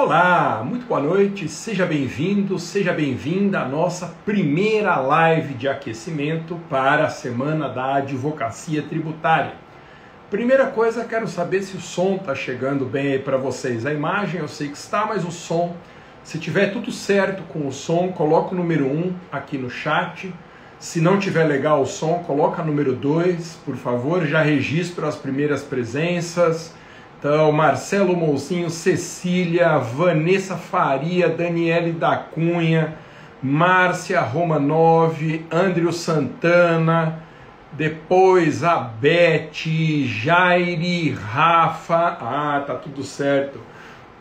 Olá, muito boa noite, seja bem-vindo, seja bem-vinda à nossa primeira live de aquecimento para a semana da advocacia tributária. Primeira coisa, quero saber se o som está chegando bem aí para vocês. A imagem eu sei que está, mas o som, se tiver tudo certo com o som, coloca o número 1 um aqui no chat. Se não tiver legal o som, coloca o número 2, por favor, já registro as primeiras presenças. Então, Marcelo Mouzinho, Cecília, Vanessa Faria, Daniele da Cunha, Márcia Romanov, Andrew Santana, depois a Beth, Jaire, Rafa, ah, tá tudo certo.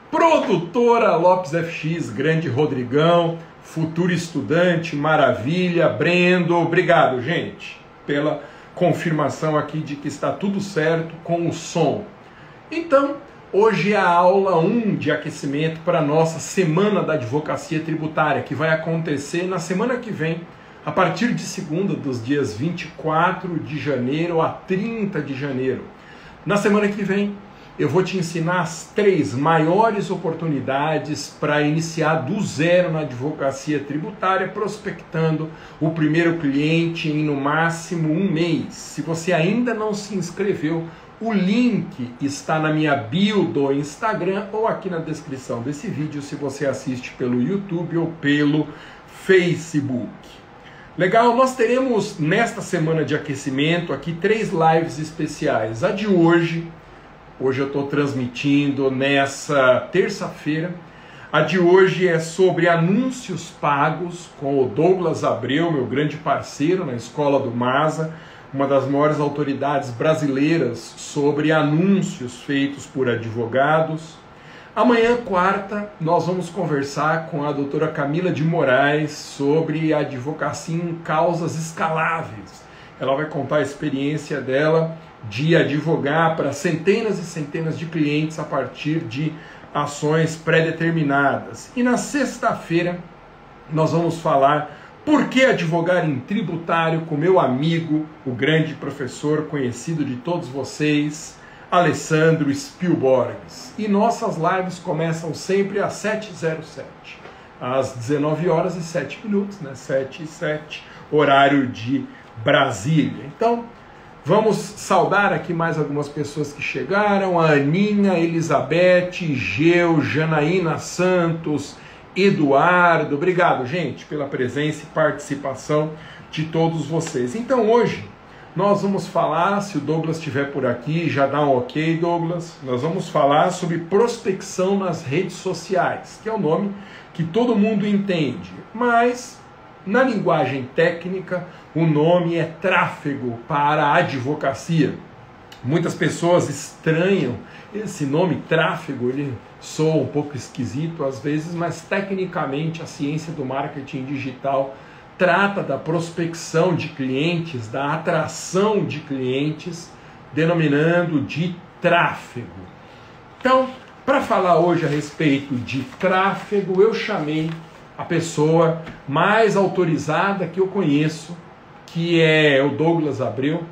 Produtora Lopes FX, grande Rodrigão, futuro estudante, maravilha, Brendo, obrigado, gente, pela confirmação aqui de que está tudo certo com o som. Então, hoje é a aula 1 de aquecimento para a nossa Semana da Advocacia Tributária, que vai acontecer na semana que vem, a partir de segunda, dos dias 24 de janeiro a 30 de janeiro. Na semana que vem, eu vou te ensinar as três maiores oportunidades para iniciar do zero na advocacia tributária, prospectando o primeiro cliente em no máximo um mês. Se você ainda não se inscreveu, o link está na minha bio do Instagram ou aqui na descrição desse vídeo se você assiste pelo YouTube ou pelo Facebook. Legal, nós teremos nesta semana de aquecimento aqui três lives especiais. A de hoje, hoje eu estou transmitindo nessa terça-feira. A de hoje é sobre anúncios pagos com o Douglas Abreu, meu grande parceiro na Escola do Masa uma das maiores autoridades brasileiras sobre anúncios feitos por advogados. Amanhã, quarta, nós vamos conversar com a doutora Camila de Moraes sobre advocacia em causas escaláveis. Ela vai contar a experiência dela de advogar para centenas e centenas de clientes a partir de ações pré-determinadas. E na sexta-feira, nós vamos falar por que advogar em tributário com meu amigo, o grande professor conhecido de todos vocês, Alessandro Spielborgs? E nossas lives começam sempre às 7h07, às 19 horas e 7 minutos, né? 7 e 7, horário de Brasília. Então, vamos saudar aqui mais algumas pessoas que chegaram: a Aninha, Elizabeth, Geu, Janaína Santos. Eduardo. Obrigado, gente, pela presença e participação de todos vocês. Então, hoje nós vamos falar, se o Douglas estiver por aqui, já dá um ok, Douglas. Nós vamos falar sobre prospecção nas redes sociais, que é o nome que todo mundo entende, mas na linguagem técnica, o nome é tráfego para a advocacia. Muitas pessoas estranham esse nome tráfego, ele soa um pouco esquisito às vezes, mas tecnicamente a ciência do marketing digital trata da prospecção de clientes, da atração de clientes, denominando de tráfego. Então, para falar hoje a respeito de tráfego, eu chamei a pessoa mais autorizada que eu conheço, que é o Douglas Abreu.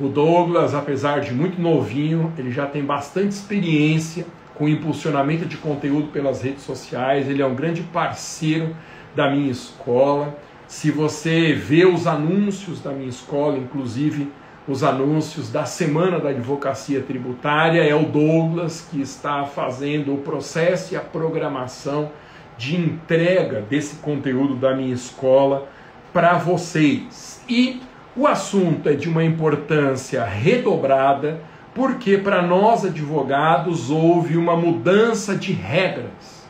O Douglas, apesar de muito novinho, ele já tem bastante experiência com impulsionamento de conteúdo pelas redes sociais. Ele é um grande parceiro da minha escola. Se você vê os anúncios da minha escola, inclusive os anúncios da Semana da Advocacia Tributária, é o Douglas que está fazendo o processo e a programação de entrega desse conteúdo da minha escola para vocês. E o assunto é de uma importância redobrada porque para nós advogados houve uma mudança de regras.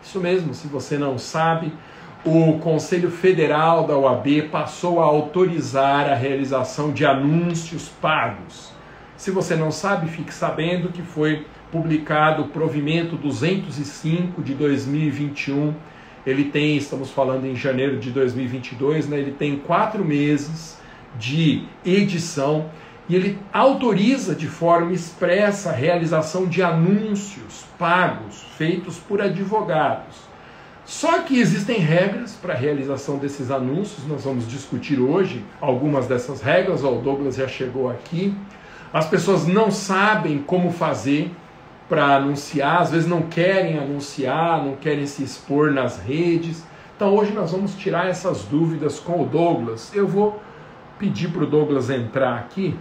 Isso mesmo, se você não sabe, o Conselho Federal da OAB passou a autorizar a realização de anúncios pagos. Se você não sabe, fique sabendo que foi publicado o provimento 205 de 2021. Ele tem, estamos falando em janeiro de 2022, né? ele tem quatro meses de edição e ele autoriza de forma expressa a realização de anúncios pagos feitos por advogados. Só que existem regras para a realização desses anúncios, nós vamos discutir hoje algumas dessas regras, o Douglas já chegou aqui. As pessoas não sabem como fazer, para anunciar, às vezes não querem anunciar, não querem se expor nas redes. Então hoje nós vamos tirar essas dúvidas com o Douglas. Eu vou pedir para o Douglas entrar aqui.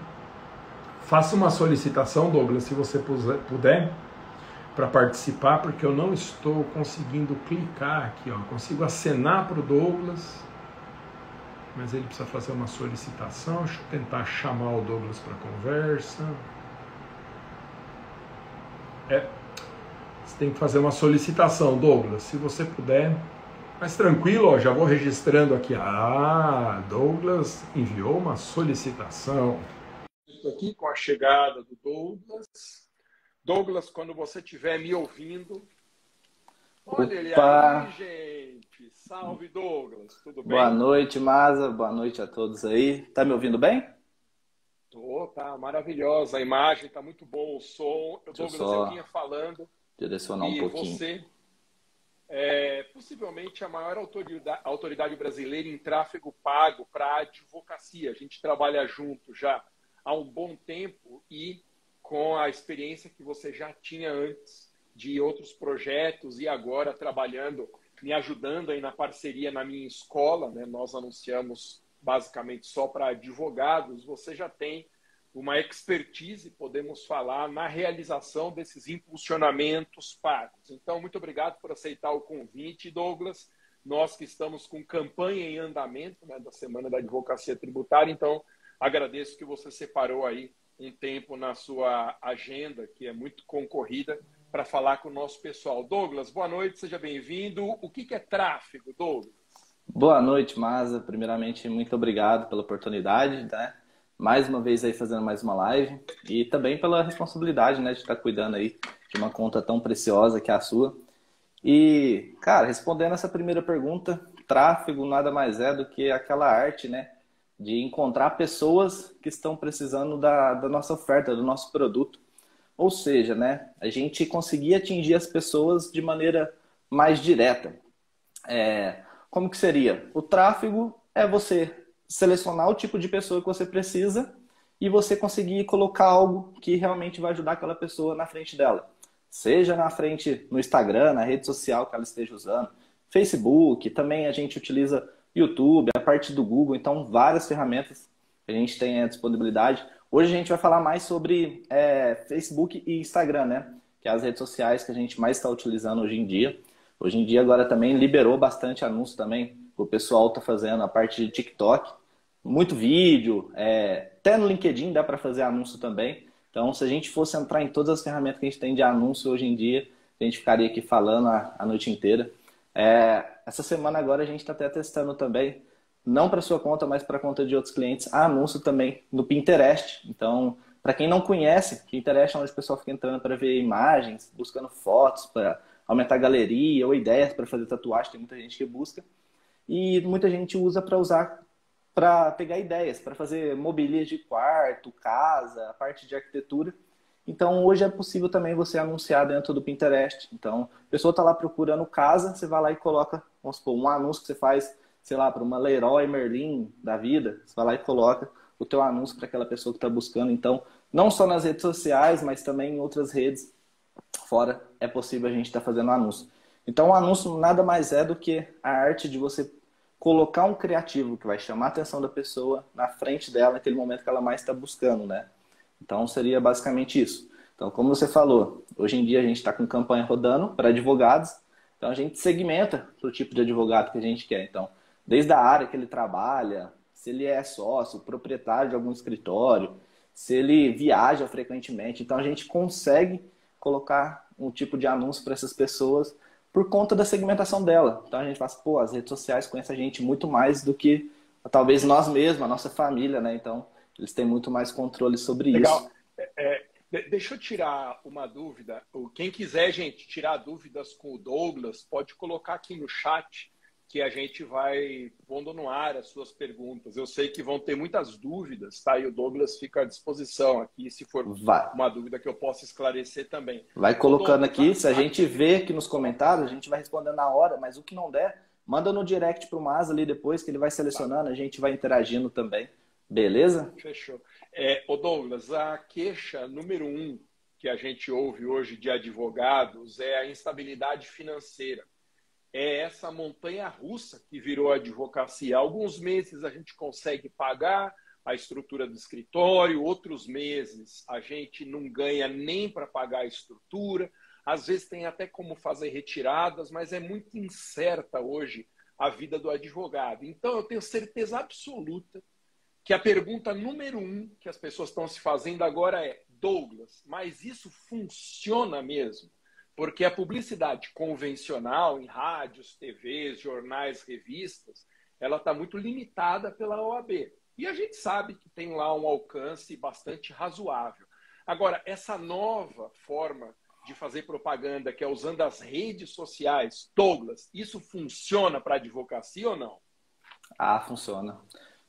Faça uma solicitação, Douglas, se você puder, para participar, porque eu não estou conseguindo clicar aqui. Ó. Eu consigo acenar para o Douglas, mas ele precisa fazer uma solicitação. Deixa eu tentar chamar o Douglas para conversa. É, você tem que fazer uma solicitação, Douglas, se você puder. Mas tranquilo, ó, já vou registrando aqui. Ah, Douglas enviou uma solicitação. Estou aqui com a chegada do Douglas. Douglas, quando você estiver me ouvindo. Olha ele aí, gente. Salve, Douglas. Tudo bem? Boa noite, Maza. Boa noite a todos aí. Tá me ouvindo bem? Tô, tá maravilhosa. A imagem tá muito bom, o som. Deixa Douglas, eu vinha falando. Direcionar um pouquinho. Você é possivelmente a maior autoridade, autoridade brasileira em tráfego pago para advocacia. A gente trabalha junto já há um bom tempo e com a experiência que você já tinha antes de outros projetos e agora trabalhando, me ajudando aí na parceria na minha escola, né? Nós anunciamos basicamente só para advogados, você já tem uma expertise, podemos falar, na realização desses impulsionamentos pagos. Então, muito obrigado por aceitar o convite, Douglas. Nós que estamos com campanha em andamento né, da Semana da Advocacia Tributária, então agradeço que você separou aí um tempo na sua agenda, que é muito concorrida, para falar com o nosso pessoal. Douglas, boa noite, seja bem-vindo. O que é tráfego, Douglas? Boa noite, Maza. Primeiramente, muito obrigado pela oportunidade, né? mais uma vez aí fazendo mais uma live e também pela responsabilidade, né, de estar cuidando aí de uma conta tão preciosa que é a sua. E, cara, respondendo essa primeira pergunta, tráfego nada mais é do que aquela arte, né, de encontrar pessoas que estão precisando da, da nossa oferta, do nosso produto. Ou seja, né, a gente conseguir atingir as pessoas de maneira mais direta. É, como que seria? O tráfego é você selecionar o tipo de pessoa que você precisa e você conseguir colocar algo que realmente vai ajudar aquela pessoa na frente dela. Seja na frente no Instagram, na rede social que ela esteja usando, Facebook, também a gente utiliza YouTube, a parte do Google, então várias ferramentas que a gente tem à disponibilidade. Hoje a gente vai falar mais sobre é, Facebook e Instagram, né? Que é as redes sociais que a gente mais está utilizando hoje em dia. Hoje em dia agora também liberou bastante anúncio também o pessoal está fazendo a parte de TikTok, muito vídeo, é, até no LinkedIn dá para fazer anúncio também. Então, se a gente fosse entrar em todas as ferramentas que a gente tem de anúncio hoje em dia, a gente ficaria aqui falando a, a noite inteira. É, essa semana agora a gente está até testando também, não para sua conta, mas para conta de outros clientes, anúncio também no Pinterest. Então, para quem não conhece, Pinterest é onde o pessoal fica entrando para ver imagens, buscando fotos, para aumentar a galeria ou ideias para fazer tatuagem, tem muita gente que busca e muita gente usa para usar para pegar ideias, para fazer mobília de quarto, casa, a parte de arquitetura. Então hoje é possível também você anunciar dentro do Pinterest. Então a pessoa está lá procurando casa, você vai lá e coloca, vamos supor, um anúncio que você faz, sei lá, para uma Leroy Merlin da vida, você vai lá e coloca o teu anúncio para aquela pessoa que está buscando. Então não só nas redes sociais, mas também em outras redes fora é possível a gente estar tá fazendo anúncio. Então o anúncio nada mais é do que a arte de você colocar um criativo que vai chamar a atenção da pessoa na frente dela naquele momento que ela mais está buscando, né? Então seria basicamente isso. Então, como você falou, hoje em dia a gente está com campanha rodando para advogados, então a gente segmenta para o tipo de advogado que a gente quer. Então, desde a área que ele trabalha, se ele é sócio, proprietário de algum escritório, se ele viaja frequentemente, então a gente consegue colocar um tipo de anúncio para essas pessoas por conta da segmentação dela. Então a gente fala, pô, as redes sociais conhecem a gente muito mais do que talvez nós mesmos, a nossa família, né? Então eles têm muito mais controle sobre Legal. isso. É, é, deixa eu tirar uma dúvida. Quem quiser, gente, tirar dúvidas com o Douglas, pode colocar aqui no chat que a gente vai pondo no ar as suas perguntas. Eu sei que vão ter muitas dúvidas, tá? E o Douglas fica à disposição aqui, se for vai. uma dúvida que eu possa esclarecer também. Vai colocando Douglas, aqui, se a gente vê aqui nos comentários, a gente vai respondendo na hora, mas o que não der, manda no direct pro Mas ali depois, que ele vai selecionando, a gente vai interagindo também. Beleza? Fechou. É, ô Douglas, a queixa número um que a gente ouve hoje de advogados é a instabilidade financeira. É essa montanha russa que virou a advocacia. Alguns meses a gente consegue pagar a estrutura do escritório, outros meses a gente não ganha nem para pagar a estrutura. Às vezes tem até como fazer retiradas, mas é muito incerta hoje a vida do advogado. Então eu tenho certeza absoluta que a pergunta número um que as pessoas estão se fazendo agora é: Douglas, mas isso funciona mesmo? Porque a publicidade convencional em rádios, TVs, jornais, revistas, ela está muito limitada pela OAB. E a gente sabe que tem lá um alcance bastante razoável. Agora, essa nova forma de fazer propaganda, que é usando as redes sociais, Douglas, isso funciona para a advocacia ou não? Ah, funciona.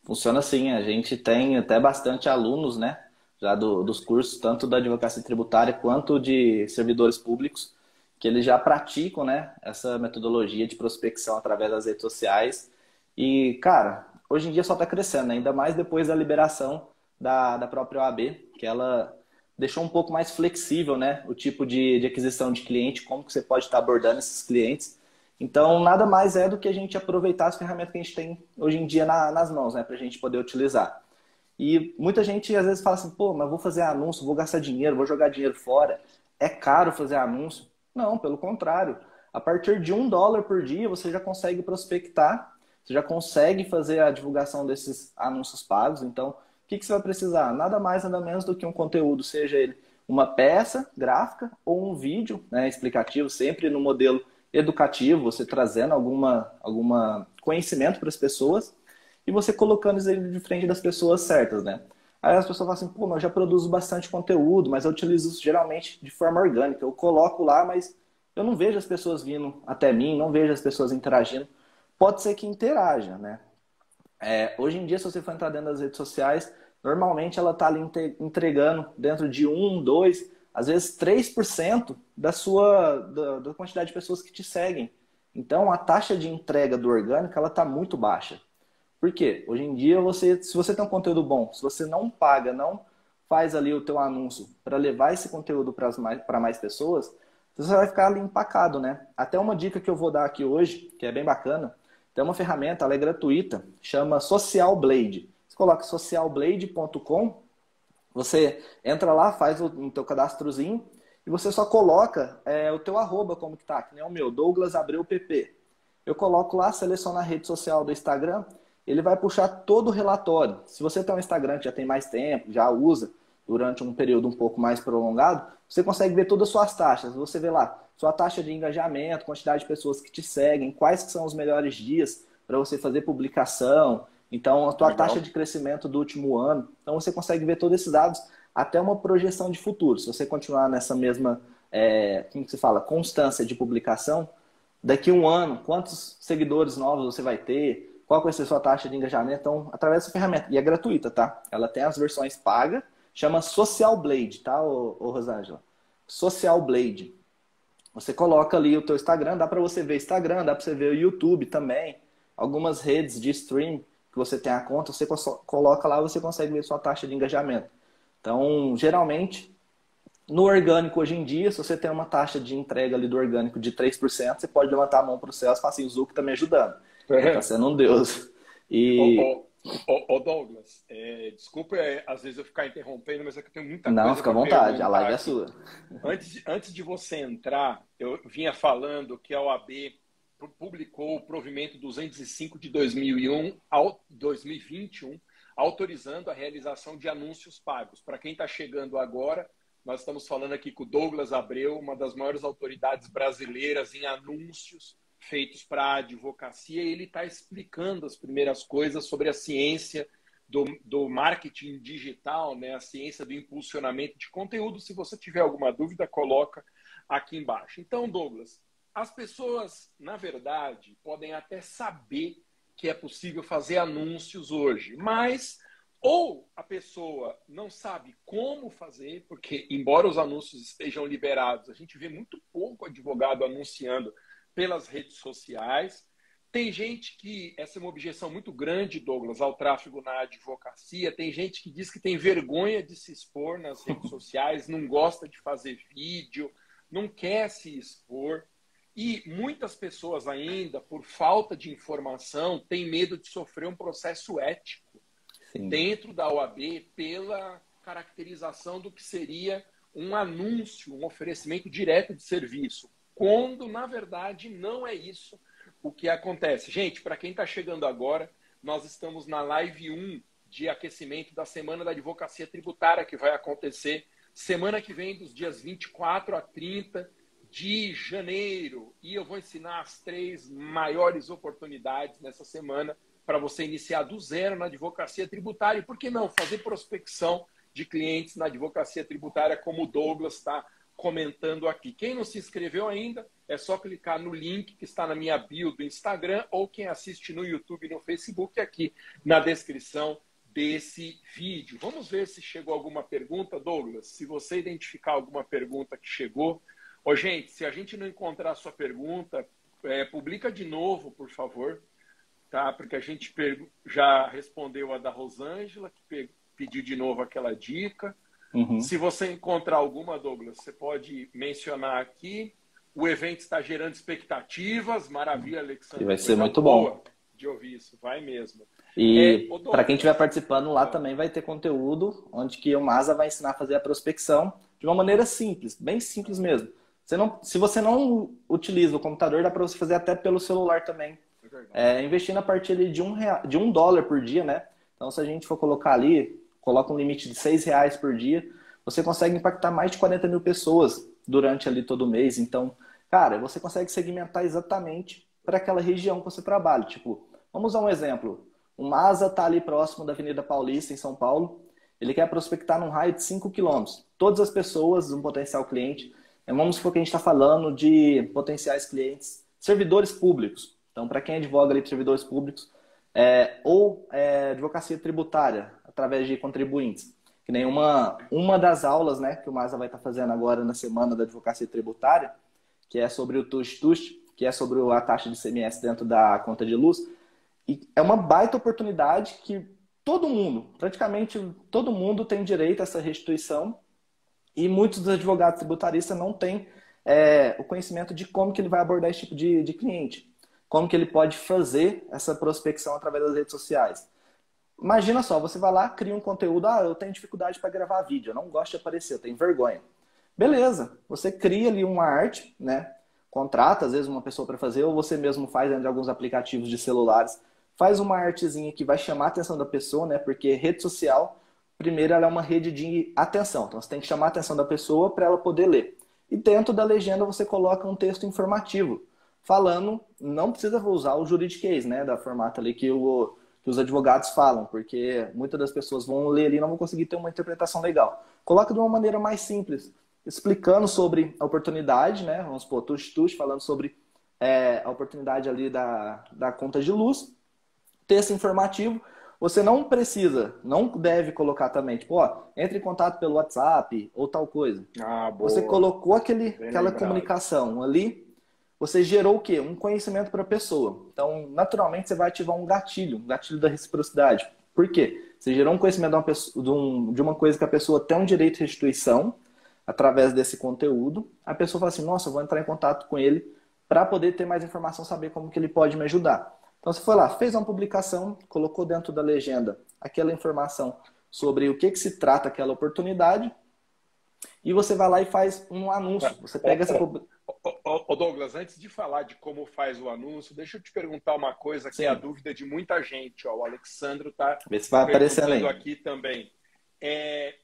Funciona sim. A gente tem até bastante alunos, né? Já do, dos cursos, tanto da advocacia tributária quanto de servidores públicos, que eles já praticam, né? Essa metodologia de prospecção através das redes sociais. E, cara, hoje em dia só está crescendo, né? ainda mais depois da liberação da, da própria OAB, que ela deixou um pouco mais flexível, né? O tipo de, de aquisição de cliente, como que você pode estar abordando esses clientes então, nada mais é do que a gente aproveitar as ferramentas que a gente tem hoje em dia na, nas mãos, né, para a gente poder utilizar. E muita gente às vezes fala assim, pô, mas vou fazer anúncio, vou gastar dinheiro, vou jogar dinheiro fora. É caro fazer anúncio? Não, pelo contrário. A partir de um dólar por dia, você já consegue prospectar, você já consegue fazer a divulgação desses anúncios pagos. Então, o que, que você vai precisar? Nada mais, nada menos do que um conteúdo, seja ele uma peça gráfica ou um vídeo né, explicativo, sempre no modelo educativo, você trazendo alguma, alguma conhecimento para as pessoas e você colocando ele de frente das pessoas certas, né? Aí as pessoas falam assim, pô, mas eu já produzo bastante conteúdo, mas eu utilizo isso geralmente de forma orgânica. Eu coloco lá, mas eu não vejo as pessoas vindo até mim, não vejo as pessoas interagindo. Pode ser que interaja, né? É, hoje em dia, se você for entrar dentro das redes sociais, normalmente ela está ali entregando dentro de um, dois, às vezes 3% da sua da, da, quantidade de pessoas que te seguem. Então a taxa de entrega do orgânico ela está muito baixa. Por quê? Hoje em dia você, se você tem um conteúdo bom, se você não paga, não faz ali o teu anúncio para levar esse conteúdo para mais, mais pessoas, você vai ficar ali empacado, né? Até uma dica que eu vou dar aqui hoje, que é bem bacana, tem uma ferramenta, ela é gratuita, chama Social Blade. Você coloca socialblade.com você entra lá, faz o, o teu cadastrozinho e você só coloca é, o teu arroba como que tá, que nem o meu, Douglas Abreu PP. Eu coloco lá, seleciono a rede social do Instagram, ele vai puxar todo o relatório. Se você tem um Instagram que já tem mais tempo, já usa durante um período um pouco mais prolongado, você consegue ver todas as suas taxas. Você vê lá sua taxa de engajamento, quantidade de pessoas que te seguem, quais que são os melhores dias para você fazer publicação, então, a tua Legal. taxa de crescimento do último ano. Então, você consegue ver todos esses dados até uma projeção de futuro. Se você continuar nessa mesma, é, como que se fala, constância de publicação, daqui a um ano, quantos seguidores novos você vai ter, qual vai ser a sua taxa de engajamento. Então, através dessa ferramenta. E é gratuita, tá? Ela tem as versões pagas, chama Social Blade, tá, ô, ô Rosângela? Social Blade. Você coloca ali o teu Instagram, dá para você ver Instagram, dá para você ver o YouTube também, algumas redes de stream você tem a conta, você coloca lá, você consegue ver sua taxa de engajamento. Então, geralmente, no orgânico hoje em dia, se você tem uma taxa de entrega ali do orgânico de 3%, você pode levantar a mão para o céu e falar assim, o Zuco está me ajudando. Está é. sendo um Deus. E... Ô, ô, ô Douglas, é, desculpa é, às vezes eu ficar interrompendo, mas é que eu tenho muita Não, coisa fica à vontade, a live é sua. Antes de, antes de você entrar, eu vinha falando que a OAB publicou o provimento 205 de 2001 ao 2021, autorizando a realização de anúncios pagos. Para quem está chegando agora, nós estamos falando aqui com o Douglas Abreu, uma das maiores autoridades brasileiras em anúncios feitos para a advocacia, e ele está explicando as primeiras coisas sobre a ciência do, do, marketing digital, né? a ciência do impulsionamento de conteúdo. Se você tiver alguma dúvida, coloca aqui embaixo. Então, Douglas, as pessoas, na verdade, podem até saber que é possível fazer anúncios hoje, mas ou a pessoa não sabe como fazer, porque, embora os anúncios estejam liberados, a gente vê muito pouco advogado anunciando pelas redes sociais. Tem gente que, essa é uma objeção muito grande, Douglas, ao tráfego na advocacia. Tem gente que diz que tem vergonha de se expor nas redes sociais, não gosta de fazer vídeo, não quer se expor. E muitas pessoas ainda, por falta de informação, têm medo de sofrer um processo ético Sim. dentro da OAB pela caracterização do que seria um anúncio, um oferecimento direto de serviço, quando na verdade não é isso o que acontece. Gente, para quem está chegando agora, nós estamos na live 1 de aquecimento da Semana da Advocacia Tributária, que vai acontecer semana que vem, dos dias 24 a 30 de janeiro. E eu vou ensinar as três maiores oportunidades nessa semana para você iniciar do zero na advocacia tributária. E por que não fazer prospecção de clientes na advocacia tributária, como o Douglas está comentando aqui. Quem não se inscreveu ainda, é só clicar no link que está na minha bio do Instagram ou quem assiste no YouTube e no Facebook aqui na descrição desse vídeo. Vamos ver se chegou alguma pergunta, Douglas. Se você identificar alguma pergunta que chegou, ô gente, se a gente não encontrar a sua pergunta, é, publica de novo, por favor, tá? Porque a gente já respondeu a da Rosângela, que pediu de novo aquela dica. Uhum. Se você encontrar alguma, Douglas, você pode mencionar aqui. O evento está gerando expectativas. Maravilha, Alexandre. E vai ser muito bom. De ouvir isso, vai mesmo. E é, para quem estiver participando lá também vai ter conteúdo onde que o Masa vai ensinar a fazer a prospecção de uma maneira simples, bem simples mesmo. Você não, se você não utiliza o computador, dá para você fazer até pelo celular também. É, investindo a partir de um, real, de um dólar por dia, né? Então, se a gente for colocar ali coloca um limite de seis reais por dia, você consegue impactar mais de 40 mil pessoas durante ali todo mês. Então, cara, você consegue segmentar exatamente para aquela região que você trabalha. Tipo, vamos usar um exemplo. O Masa está ali próximo da Avenida Paulista, em São Paulo. Ele quer prospectar num raio de 5 quilômetros. Todas as pessoas, um potencial cliente. É, vamos supor que a gente está falando de potenciais clientes, servidores públicos. Então, para quem advoga ali para servidores públicos, é, ou é, advocacia tributária, através de contribuintes. Que nem uma, uma das aulas né, que o Masa vai estar fazendo agora na semana da advocacia tributária, que é sobre o TUST-TUST, que é sobre a taxa de CMS dentro da conta de luz. E é uma baita oportunidade que todo mundo, praticamente todo mundo tem direito a essa restituição e muitos dos advogados tributaristas não têm é, o conhecimento de como que ele vai abordar esse tipo de, de cliente, como que ele pode fazer essa prospecção através das redes sociais. Imagina só, você vai lá, cria um conteúdo, ah, eu tenho dificuldade para gravar vídeo, eu não gosto de aparecer, eu tenho vergonha. Beleza, você cria ali uma arte, né? Contrata, às vezes, uma pessoa para fazer, ou você mesmo faz dentro de alguns aplicativos de celulares. Faz uma artezinha que vai chamar a atenção da pessoa, né? Porque rede social, primeiro, ela é uma rede de atenção. Então, você tem que chamar a atenção da pessoa para ela poder ler. E dentro da legenda, você coloca um texto informativo, falando, não precisa usar o juridiquês, né? Da formato ali que o que os advogados falam, porque muitas das pessoas vão ler ali e não vão conseguir ter uma interpretação legal. Coloca de uma maneira mais simples, explicando sobre a oportunidade, né? Vamos supor, tush tush, falando sobre é, a oportunidade ali da, da conta de luz, texto informativo. Você não precisa, não deve colocar também, tipo, ó, entre em contato pelo WhatsApp ou tal coisa. Ah, boa. Você colocou aquele, aquela lembrado. comunicação ali, você gerou o quê? Um conhecimento para a pessoa. Então, naturalmente, você vai ativar um gatilho, um gatilho da reciprocidade. Por quê? Você gerou um conhecimento de uma, pessoa, de, um, de uma coisa que a pessoa tem um direito de restituição através desse conteúdo. A pessoa fala assim, nossa, eu vou entrar em contato com ele para poder ter mais informação, saber como que ele pode me ajudar. Então, você foi lá, fez uma publicação, colocou dentro da legenda aquela informação sobre o que, que se trata aquela oportunidade, e você vai lá e faz um anúncio. Você pega essa publicação Ô, Douglas, antes de falar de como faz o anúncio, deixa eu te perguntar uma coisa que Sim. é a dúvida de muita gente. Ó, o Alexandro está perguntando aqui também. É,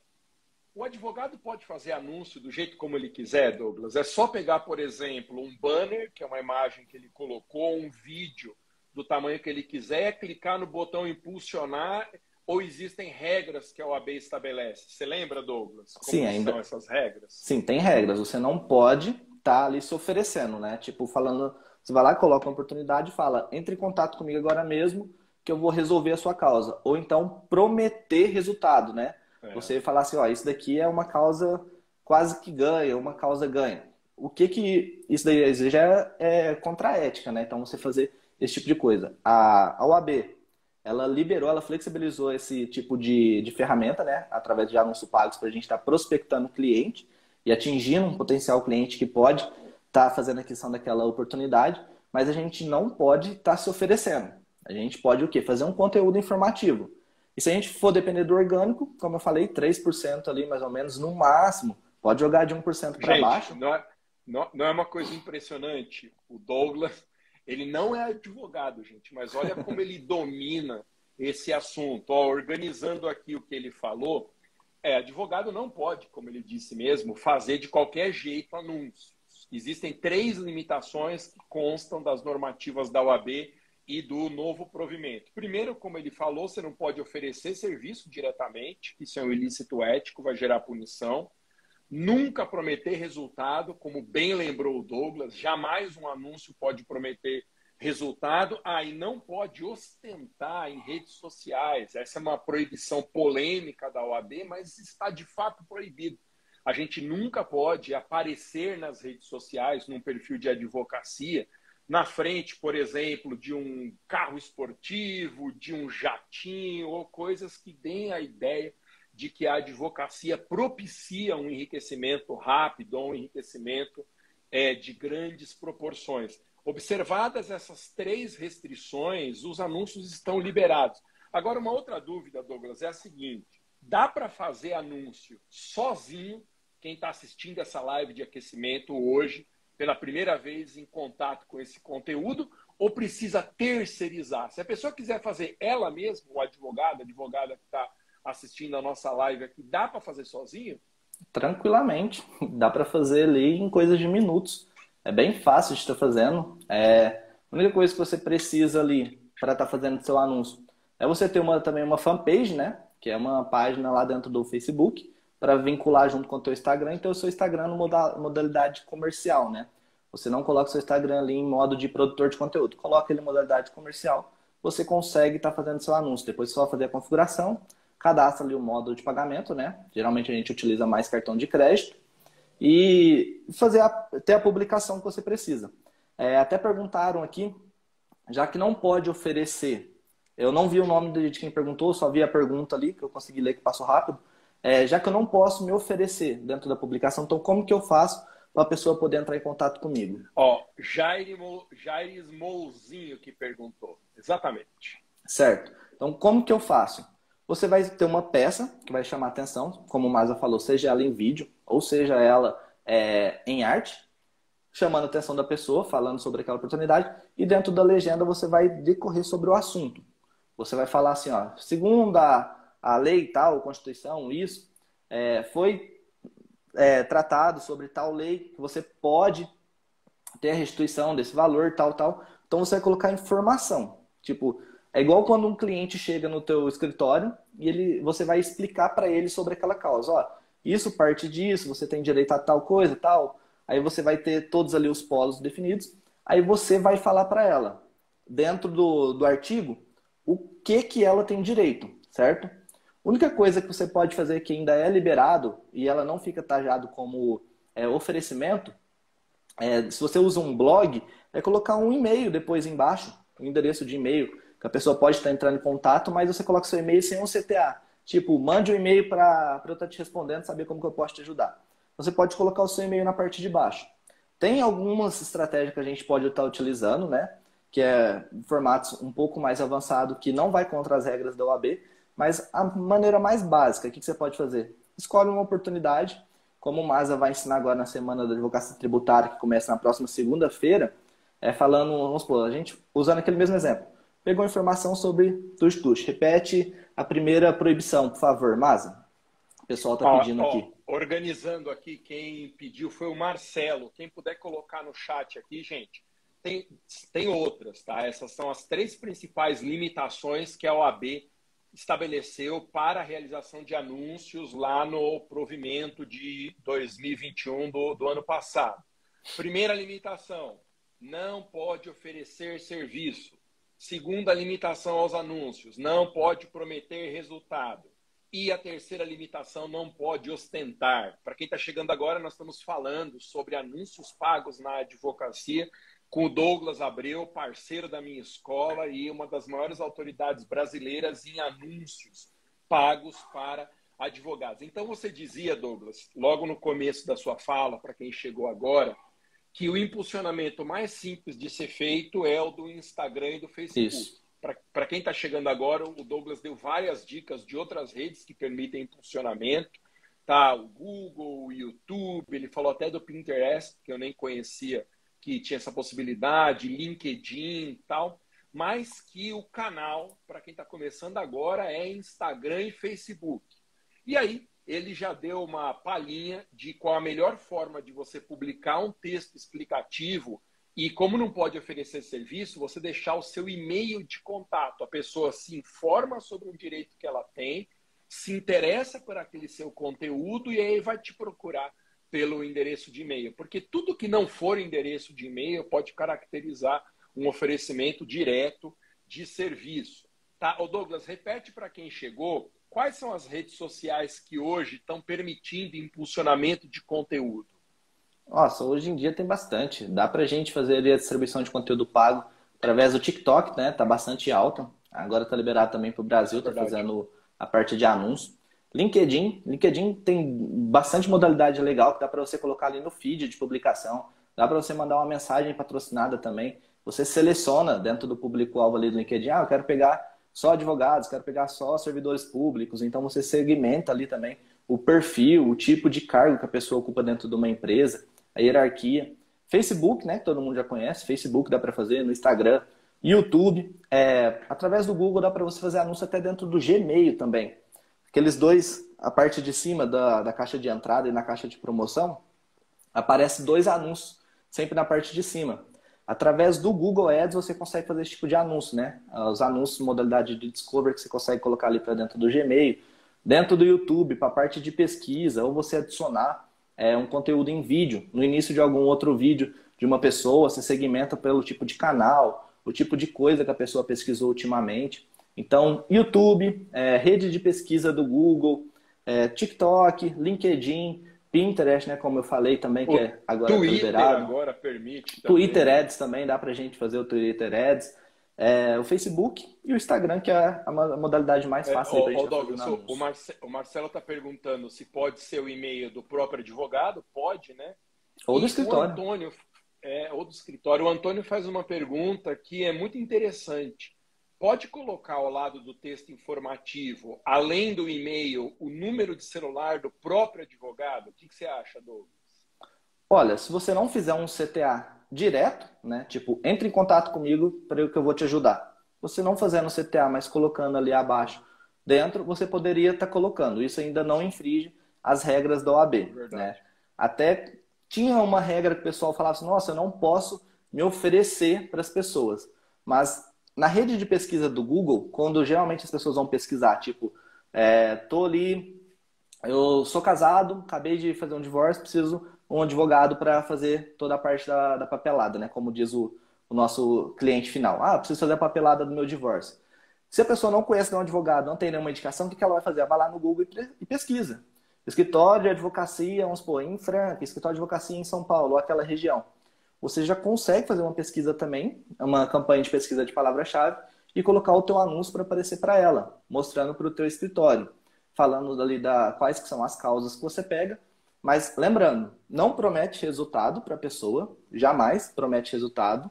o advogado pode fazer anúncio do jeito como ele quiser, Douglas? É só pegar, por exemplo, um banner, que é uma imagem que ele colocou, um vídeo do tamanho que ele quiser, clicar no botão impulsionar ou existem regras que a OAB estabelece? Você lembra, Douglas? Como Sim, ainda... são essas regras? Sim, tem regras. Você não pode tá ali se oferecendo, né? Tipo, falando, você vai lá, coloca uma oportunidade e fala, entre em contato comigo agora mesmo que eu vou resolver a sua causa. Ou então prometer resultado, né? É. Você falar assim, ó, isso daqui é uma causa quase que ganha, uma causa ganha. O que que isso daí já é, é contra a ética, né? Então você fazer esse tipo de coisa. A, a OAB, ela liberou, ela flexibilizou esse tipo de, de ferramenta, né, através de anúncios pagos para a gente estar tá prospectando o cliente e atingindo um potencial cliente que pode estar tá fazendo a questão daquela oportunidade, mas a gente não pode estar tá se oferecendo. A gente pode o quê? Fazer um conteúdo informativo. E se a gente for depender do orgânico, como eu falei, 3% ali mais ou menos no máximo, pode jogar de 1% para baixo. Não é, não, não é uma coisa impressionante. O Douglas ele não é advogado, gente, mas olha como ele domina esse assunto. Ó, organizando aqui o que ele falou, é, advogado não pode, como ele disse mesmo, fazer de qualquer jeito anúncios. Existem três limitações que constam das normativas da OAB e do novo provimento. Primeiro, como ele falou, você não pode oferecer serviço diretamente, isso é um ilícito ético, vai gerar punição. Nunca prometer resultado, como bem lembrou o Douglas, jamais um anúncio pode prometer resultado. Ah, e não pode ostentar em redes sociais. Essa é uma proibição polêmica da OAB, mas está de fato proibido. A gente nunca pode aparecer nas redes sociais, num perfil de advocacia, na frente, por exemplo, de um carro esportivo, de um jatinho, ou coisas que deem a ideia de que a advocacia propicia um enriquecimento rápido, um enriquecimento é, de grandes proporções. Observadas essas três restrições, os anúncios estão liberados. Agora, uma outra dúvida, Douglas, é a seguinte: dá para fazer anúncio sozinho? Quem está assistindo essa live de aquecimento hoje, pela primeira vez em contato com esse conteúdo, ou precisa terceirizar? Se a pessoa quiser fazer ela mesma, o advogado, a advogada que está assistindo a nossa live aqui, dá para fazer sozinho? Tranquilamente. Dá para fazer ali em coisas de minutos. É bem fácil de estar fazendo. É... A única coisa que você precisa ali para estar tá fazendo seu anúncio é você ter uma, também uma fanpage, né? Que é uma página lá dentro do Facebook para vincular junto com o teu Instagram e ter o seu Instagram no modalidade comercial, né? Você não coloca o seu Instagram ali em modo de produtor de conteúdo. Coloca ele em modalidade comercial. Você consegue estar tá fazendo seu anúncio. Depois só fazer a configuração cadastra ali o módulo de pagamento, né? Geralmente a gente utiliza mais cartão de crédito e fazer a, ter a publicação que você precisa. É, até perguntaram aqui, já que não pode oferecer, eu não vi o nome de quem perguntou, só vi a pergunta ali que eu consegui ler que passou rápido. É, já que eu não posso me oferecer dentro da publicação, então como que eu faço para a pessoa poder entrar em contato comigo? Ó, Jair, Jair Mouzinho que perguntou, exatamente. Certo. Então como que eu faço? Você vai ter uma peça que vai chamar atenção, como o Maza falou, seja ela em vídeo ou seja ela é, em arte, chamando a atenção da pessoa, falando sobre aquela oportunidade, e dentro da legenda você vai decorrer sobre o assunto. Você vai falar assim, ó, segundo a, a lei tal, Constituição, isso, é, foi é, tratado sobre tal lei que você pode ter a restituição desse valor, tal, tal. Então você vai colocar informação. Tipo, é igual quando um cliente chega no teu escritório e ele, você vai explicar para ele sobre aquela causa. Ó, isso parte disso, você tem direito a tal coisa, tal. Aí você vai ter todos ali os polos definidos. Aí você vai falar para ela, dentro do, do artigo, o que que ela tem direito, certo? A única coisa que você pode fazer que ainda é liberado e ela não fica tajado como é, oferecimento, é, se você usa um blog, é colocar um e-mail depois embaixo, um endereço de e-mail a pessoa pode estar entrando em contato, mas você coloca seu e-mail sem um CTA. Tipo, mande um e-mail para eu estar te respondendo, saber como que eu posso te ajudar. Você pode colocar o seu e-mail na parte de baixo. Tem algumas estratégias que a gente pode estar utilizando, né? Que é formatos um pouco mais avançado, que não vai contra as regras da OAB, mas a maneira mais básica, o que você pode fazer? Escolhe uma oportunidade, como o Maza vai ensinar agora na semana da advocacia tributária, que começa na próxima segunda-feira, é falando, vamos supor, a gente usando aquele mesmo exemplo pegou informação sobre tush-tush. Repete a primeira proibição, por favor, Maza. O pessoal está pedindo ó, aqui. Organizando aqui, quem pediu foi o Marcelo. Quem puder colocar no chat aqui, gente, tem, tem outras, tá? Essas são as três principais limitações que a OAB estabeleceu para a realização de anúncios lá no provimento de 2021 do, do ano passado. Primeira limitação: não pode oferecer serviço. Segunda limitação aos anúncios, não pode prometer resultado. E a terceira limitação, não pode ostentar. Para quem está chegando agora, nós estamos falando sobre anúncios pagos na advocacia com o Douglas Abreu, parceiro da minha escola e uma das maiores autoridades brasileiras em anúncios pagos para advogados. Então você dizia, Douglas, logo no começo da sua fala, para quem chegou agora, que o impulsionamento mais simples de ser feito é o do Instagram e do Facebook. Para quem está chegando agora, o Douglas deu várias dicas de outras redes que permitem impulsionamento. Tá, o Google, o YouTube, ele falou até do Pinterest, que eu nem conhecia que tinha essa possibilidade, LinkedIn e tal, mas que o canal, para quem está começando agora, é Instagram e Facebook. E aí, ele já deu uma palhinha de qual a melhor forma de você publicar um texto explicativo e como não pode oferecer serviço, você deixar o seu e-mail de contato. A pessoa se informa sobre o direito que ela tem, se interessa por aquele seu conteúdo e aí vai te procurar pelo endereço de e-mail. Porque tudo que não for endereço de e-mail pode caracterizar um oferecimento direto de serviço. Tá? Ô Douglas, repete para quem chegou quais são as redes sociais que hoje estão permitindo impulsionamento de conteúdo? Nossa, hoje em dia tem bastante. Dá para a gente fazer a distribuição de conteúdo pago através do TikTok, né? Tá bastante alta. Agora tá liberado também para o Brasil, tá Verdade. fazendo a parte de anúncio. LinkedIn, LinkedIn tem bastante modalidade legal que dá para você colocar ali no feed de publicação. Dá para você mandar uma mensagem patrocinada também. Você seleciona dentro do público-alvo ali do LinkedIn, ah, eu quero pegar só advogados, quero pegar só servidores públicos. Então você segmenta ali também o perfil, o tipo de cargo que a pessoa ocupa dentro de uma empresa, a hierarquia. Facebook, né, que todo mundo já conhece, Facebook dá para fazer, no Instagram, YouTube, é, através do Google dá para você fazer anúncio até dentro do Gmail também. Aqueles dois, a parte de cima da, da caixa de entrada e na caixa de promoção, aparece dois anúncios, sempre na parte de cima. Através do Google Ads você consegue fazer esse tipo de anúncio, né? Os anúncios modalidade de discovery que você consegue colocar ali para dentro do Gmail, dentro do YouTube para a parte de pesquisa ou você adicionar é, um conteúdo em vídeo no início de algum outro vídeo de uma pessoa, você segmenta pelo tipo de canal, o tipo de coisa que a pessoa pesquisou ultimamente. Então, YouTube, é, rede de pesquisa do Google, é, TikTok, LinkedIn, Pinterest, né, como eu falei também, que é agora Twitter liberado. agora permite. Também. Twitter Ads também, dá pra gente fazer o Twitter Ads. É, o Facebook e o Instagram, que é a modalidade mais é, fácil é, pra gente Douglas, o, Marce, o Marcelo está perguntando se pode ser o e-mail do próprio advogado. Pode, né? Ou do e escritório. O Antônio, é, ou do escritório. O Antônio faz uma pergunta que é muito interessante pode colocar ao lado do texto informativo, além do e-mail, o número de celular do próprio advogado? O que, que você acha, Douglas? Olha, se você não fizer um CTA direto, né? Tipo, entre em contato comigo para que eu vou te ajudar. Você não fazendo CTA, mas colocando ali abaixo dentro, você poderia estar tá colocando. Isso ainda não infringe as regras da OAB, Verdade. né? Até tinha uma regra que o pessoal falava assim, nossa, eu não posso me oferecer para as pessoas. Mas na rede de pesquisa do Google, quando geralmente as pessoas vão pesquisar, tipo, é, tô ali, eu sou casado, acabei de fazer um divórcio, preciso um advogado para fazer toda a parte da, da papelada, né? Como diz o, o, nosso cliente final. Ah, preciso fazer a papelada do meu divórcio. Se a pessoa não conhece um advogado, não tem nenhuma indicação, o que ela vai fazer? Ela vai lá no Google e pesquisa. Escritório de advocacia, vamos supor, em Franca, escritório de advocacia em São Paulo, ou aquela região você já consegue fazer uma pesquisa também, uma campanha de pesquisa de palavra-chave e colocar o teu anúncio para aparecer para ela, mostrando para o teu escritório, falando ali da quais que são as causas que você pega. Mas lembrando, não promete resultado para a pessoa, jamais promete resultado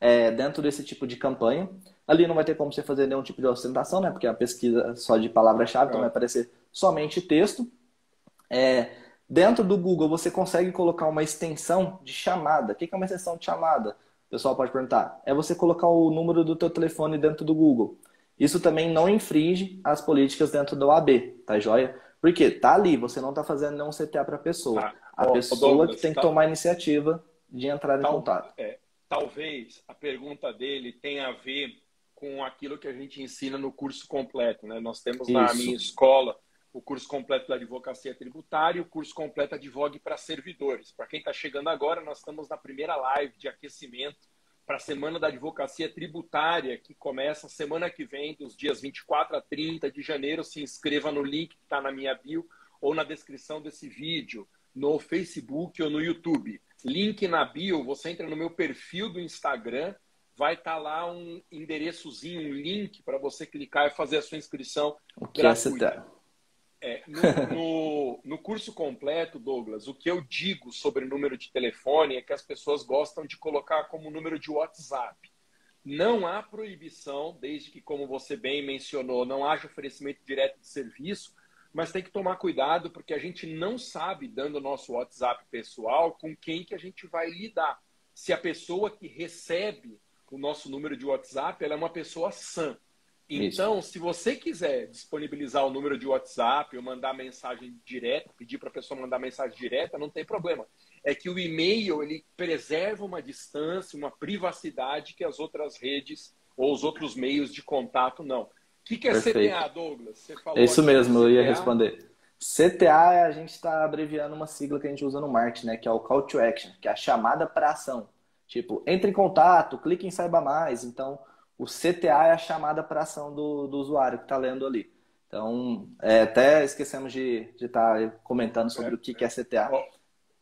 é, dentro desse tipo de campanha. Ali não vai ter como você fazer nenhum tipo de ostentação, né? Porque a pesquisa só de palavra-chave, então vai aparecer somente texto. É, Dentro do Google, você consegue colocar uma extensão de chamada. O que é uma extensão de chamada? O pessoal pode perguntar. É você colocar o número do teu telefone dentro do Google. Isso também não infringe as políticas dentro do AB, tá joia? Porque tá ali, você não está fazendo nenhum CTA para a pessoa. Ah, a ó, pessoa Douglas, que tem que tá... tomar a iniciativa de entrar Tal... em contato. É, talvez a pergunta dele tenha a ver com aquilo que a gente ensina no curso completo. Né? Nós temos Isso. na minha escola o curso completo da advocacia tributária e o curso completo Advogue para servidores. Para quem está chegando agora, nós estamos na primeira live de aquecimento para a Semana da Advocacia Tributária, que começa semana que vem, dos dias 24 a 30 de janeiro. Se inscreva no link que está na minha bio ou na descrição desse vídeo, no Facebook ou no YouTube. link na bio, você entra no meu perfil do Instagram, vai estar tá lá um endereçozinho, um link para você clicar e fazer a sua inscrição o que gratuita. É, no, no, no, curso completo, Douglas, o que eu digo sobre número de telefone é que as pessoas gostam de colocar como número de WhatsApp. Não há proibição, desde que, como você bem mencionou, não haja oferecimento direto de serviço, mas tem que tomar cuidado porque a gente não sabe, dando o nosso WhatsApp pessoal, com quem que a gente vai lidar. Se a pessoa que recebe o nosso número de WhatsApp ela é uma pessoa sã. Então, Isso. se você quiser disponibilizar o número de WhatsApp ou mandar mensagem direta, pedir para a pessoa mandar mensagem direta, não tem problema. É que o e-mail ele preserva uma distância, uma privacidade que as outras redes ou os outros meios de contato não. O que, que é Perfeito. CTA, Douglas? é isso mesmo, eu ia responder. CTA a gente está abreviando uma sigla que a gente usa no marketing, né? Que é o Call to Action, que é a chamada para ação. Tipo, entre em contato, clique em saiba mais. Então, o CTA é a chamada para ação do, do usuário que está lendo ali. Então, é, até esquecemos de estar tá comentando sobre é, o que, que é CTA.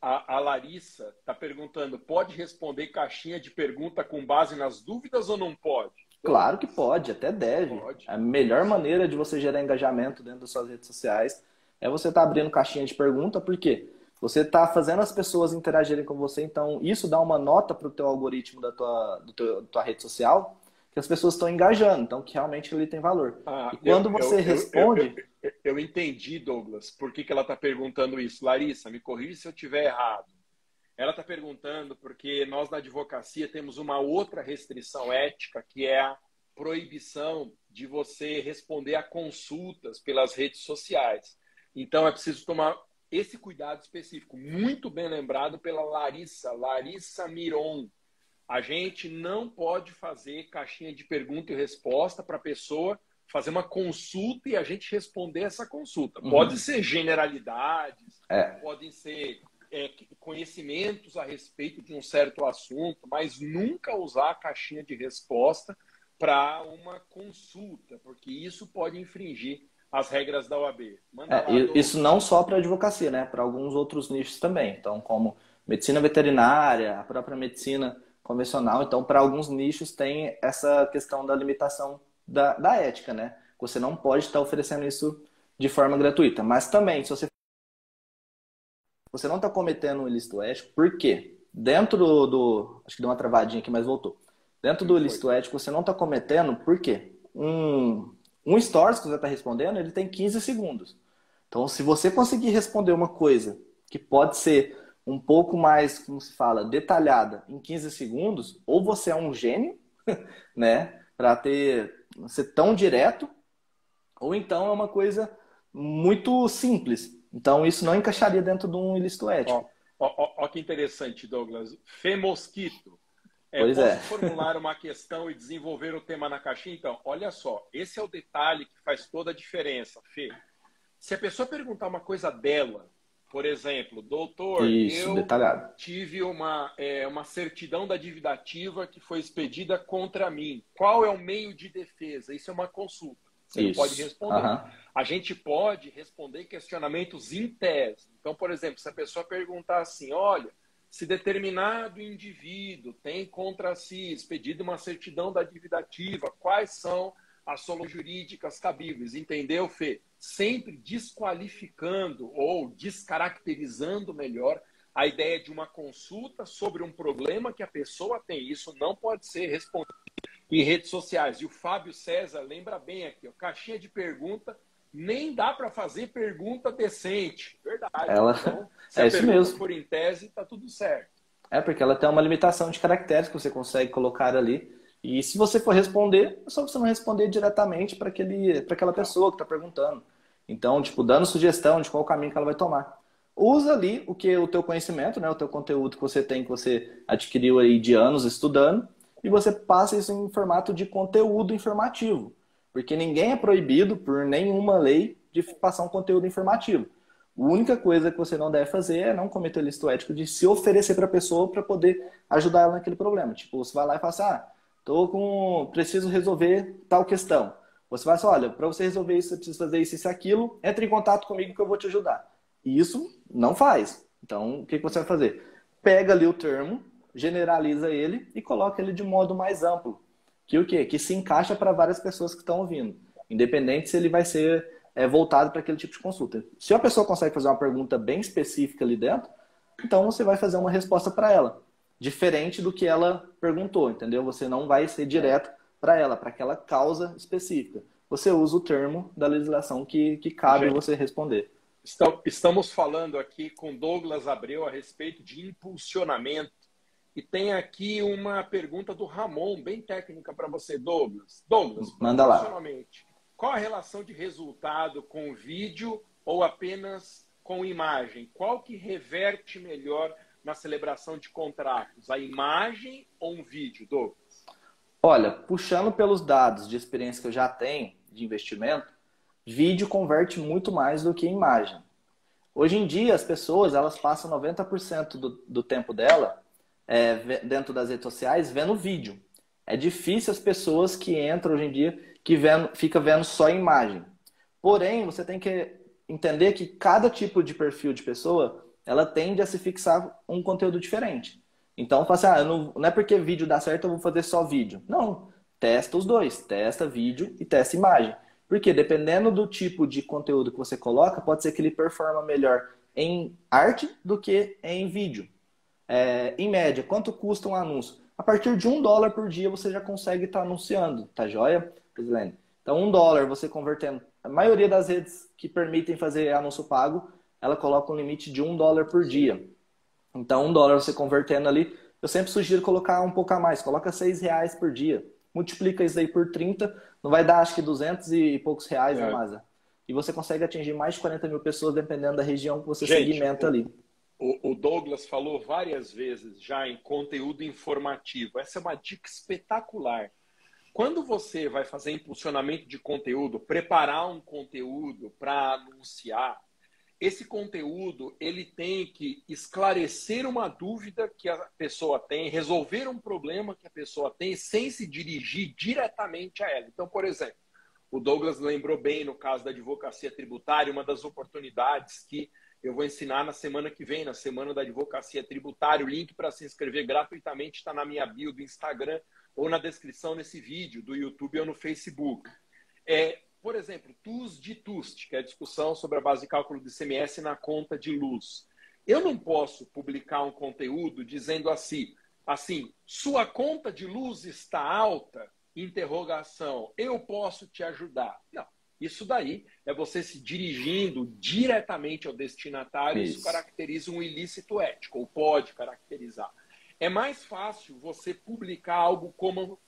A, a Larissa está perguntando: pode responder caixinha de pergunta com base nas dúvidas ou não pode? Claro que pode, até deve. Pode. A melhor maneira de você gerar engajamento dentro das suas redes sociais é você estar tá abrindo caixinha de pergunta, porque você está fazendo as pessoas interagirem com você, então isso dá uma nota para o teu algoritmo da tua, do teu, da tua rede social que as pessoas estão engajando, então que realmente ele tem valor. Ah, e quando eu, você eu, responde. Eu, eu, entendi, Douglas, por que, que ela está perguntando isso. Larissa, me corrija se eu estiver errado. Ela está perguntando porque nós na advocacia temos uma outra restrição ética, que é a proibição de você responder a consultas pelas redes sociais. Então é preciso tomar esse cuidado específico, muito bem lembrado pela Larissa, Larissa Miron a gente não pode fazer caixinha de pergunta e resposta para a pessoa fazer uma consulta e a gente responder essa consulta. Uhum. Pode ser generalidades, é. podem ser é, conhecimentos a respeito de um certo assunto, mas nunca usar a caixinha de resposta para uma consulta, porque isso pode infringir as regras da OAB. É, isso não só para advocacia, né? Para alguns outros nichos também. Então, como medicina veterinária, a própria medicina convencional. Então, para alguns nichos tem essa questão da limitação da, da ética, né? Você não pode estar oferecendo isso de forma gratuita. Mas também, se você você não está cometendo um ilícito ético, por quê? Dentro do, do, Acho que deu uma travadinha aqui, mas voltou. Dentro do ilícito ético, você não está cometendo, por quê? Um, um stories que você está respondendo, ele tem 15 segundos. Então, se você conseguir responder uma coisa que pode ser um pouco mais, como se fala, detalhada em 15 segundos, ou você é um gênio, né, para ter ser tão direto, ou então é uma coisa muito simples. Então isso não encaixaria dentro de um ilícito ético. Ó que interessante, Douglas. Fê Mosquito. É, pois posso é. formular uma questão e desenvolver o tema na caixinha? Então, olha só, esse é o detalhe que faz toda a diferença, Fê. Se a pessoa perguntar uma coisa dela, por exemplo, doutor, Isso, eu detalhado. tive uma, é, uma certidão da dívida ativa que foi expedida contra mim. Qual é o meio de defesa? Isso é uma consulta. Você Isso. pode responder. Uhum. A gente pode responder questionamentos em tese. Então, por exemplo, se a pessoa perguntar assim, olha, se determinado indivíduo tem contra si expedido uma certidão da dívida ativa, quais são as soluções jurídicas cabíveis? Entendeu, Fê? sempre desqualificando ou descaracterizando melhor a ideia de uma consulta sobre um problema que a pessoa tem. Isso não pode ser respondido em redes sociais. E o Fábio César lembra bem aqui, ó, caixinha de pergunta, nem dá para fazer pergunta decente. Verdade. Ela... Então, se é isso mesmo. for em tese, tá tudo certo. É porque ela tem uma limitação de caracteres que você consegue colocar ali. E se você for responder, é só você não responder diretamente para aquela pessoa que está perguntando. Então, tipo, dando sugestão de qual caminho que ela vai tomar. Usa ali o que o teu conhecimento, né, o teu conteúdo que você tem, que você adquiriu aí de anos estudando, e você passa isso em formato de conteúdo informativo. Porque ninguém é proibido por nenhuma lei de passar um conteúdo informativo. A única coisa que você não deve fazer é não cometer o ilícito ético de se oferecer para a pessoa para poder ajudar ela naquele problema. Tipo, você vai lá e fala assim, ah, Tô com, preciso resolver tal questão. Você vai assim, olha, para você resolver isso, você precisa fazer isso e aquilo, entre em contato comigo que eu vou te ajudar. E isso não faz. Então, o que, que você vai fazer? pega ali o termo, generaliza ele e coloca ele de modo mais amplo. Que o quê? Que se encaixa para várias pessoas que estão ouvindo, independente se ele vai ser é, voltado para aquele tipo de consulta. Se a pessoa consegue fazer uma pergunta bem específica ali dentro, então você vai fazer uma resposta para ela, diferente do que ela perguntou, entendeu? Você não vai ser direto para ela, para aquela causa específica. Você usa o termo da legislação que, que cabe Gente, você responder. Estamos falando aqui com Douglas Abreu a respeito de impulsionamento. E tem aqui uma pergunta do Ramon, bem técnica para você, Douglas. Douglas, manda lá. Qual a relação de resultado com vídeo ou apenas com imagem? Qual que reverte melhor na celebração de contratos? A imagem ou um vídeo, Douglas? Olha, puxando pelos dados de experiência que eu já tenho de investimento, vídeo converte muito mais do que imagem. Hoje em dia, as pessoas elas passam 90% do, do tempo dela é, dentro das redes sociais vendo vídeo. É difícil as pessoas que entram hoje em dia que vendo, fica vendo só imagem. Porém, você tem que entender que cada tipo de perfil de pessoa ela tende a se fixar um conteúdo diferente. Então, fala assim, ah, não, não é porque vídeo dá certo, eu vou fazer só vídeo. Não, testa os dois, testa vídeo e testa imagem. Porque dependendo do tipo de conteúdo que você coloca, pode ser que ele performa melhor em arte do que em vídeo. É, em média, quanto custa um anúncio? A partir de um dólar por dia você já consegue estar tá anunciando, tá joia? Então, um dólar você convertendo. A maioria das redes que permitem fazer anúncio pago, ela coloca um limite de um dólar por dia. Então, um dólar você convertendo ali, eu sempre sugiro colocar um pouco a mais, coloca seis reais por dia multiplica isso aí por 30, não vai dar acho que 200 e poucos reais, né, é. Masa? E você consegue atingir mais de 40 mil pessoas dependendo da região que você Gente, segmenta ali. O, o Douglas falou várias vezes já em conteúdo informativo. Essa é uma dica espetacular. Quando você vai fazer impulsionamento de conteúdo, preparar um conteúdo para anunciar, esse conteúdo ele tem que esclarecer uma dúvida que a pessoa tem, resolver um problema que a pessoa tem, sem se dirigir diretamente a ela. Então, por exemplo, o Douglas lembrou bem no caso da advocacia tributária, uma das oportunidades que eu vou ensinar na semana que vem, na semana da advocacia tributária. O link para se inscrever gratuitamente está na minha bio do Instagram ou na descrição nesse vídeo do YouTube ou no Facebook. É, por exemplo, TUS de TUST, que é a discussão sobre a base de cálculo do ICMS na conta de luz. Eu não posso publicar um conteúdo dizendo assim, assim, sua conta de luz está alta? Interrogação. Eu posso te ajudar? Não. Isso daí é você se dirigindo diretamente ao destinatário, isso, isso caracteriza um ilícito ético, ou pode caracterizar. É mais fácil você publicar algo como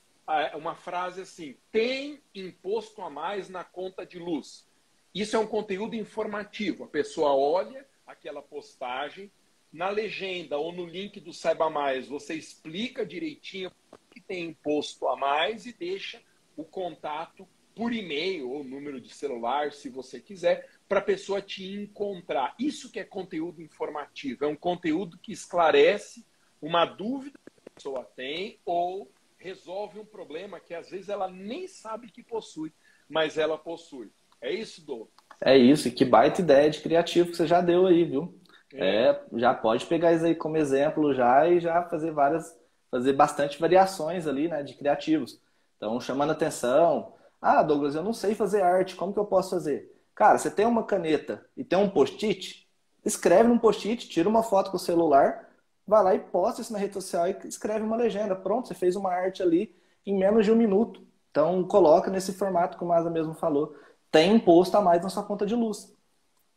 uma frase assim: tem imposto a mais na conta de luz. Isso é um conteúdo informativo. A pessoa olha aquela postagem, na legenda ou no link do Saiba Mais, você explica direitinho que tem imposto a mais e deixa o contato por e-mail ou número de celular, se você quiser, para a pessoa te encontrar. Isso que é conteúdo informativo, é um conteúdo que esclarece uma dúvida que a pessoa tem ou resolve um problema que às vezes ela nem sabe que possui, mas ela possui. É isso, Dô? É isso, e que baita ideia de criativo que você já deu aí, viu? É. é. já pode pegar isso aí como exemplo já e já fazer várias, fazer bastante variações ali, né, de criativos. Então, chamando atenção, ah, Douglas, eu não sei fazer arte, como que eu posso fazer? Cara, você tem uma caneta e tem um post-it, escreve num post-it, tira uma foto com o celular, vai lá e posta isso na rede social e escreve uma legenda. Pronto, você fez uma arte ali em menos de um minuto. Então, coloca nesse formato que o Maza mesmo falou. Tem imposto a mais na sua conta de luz.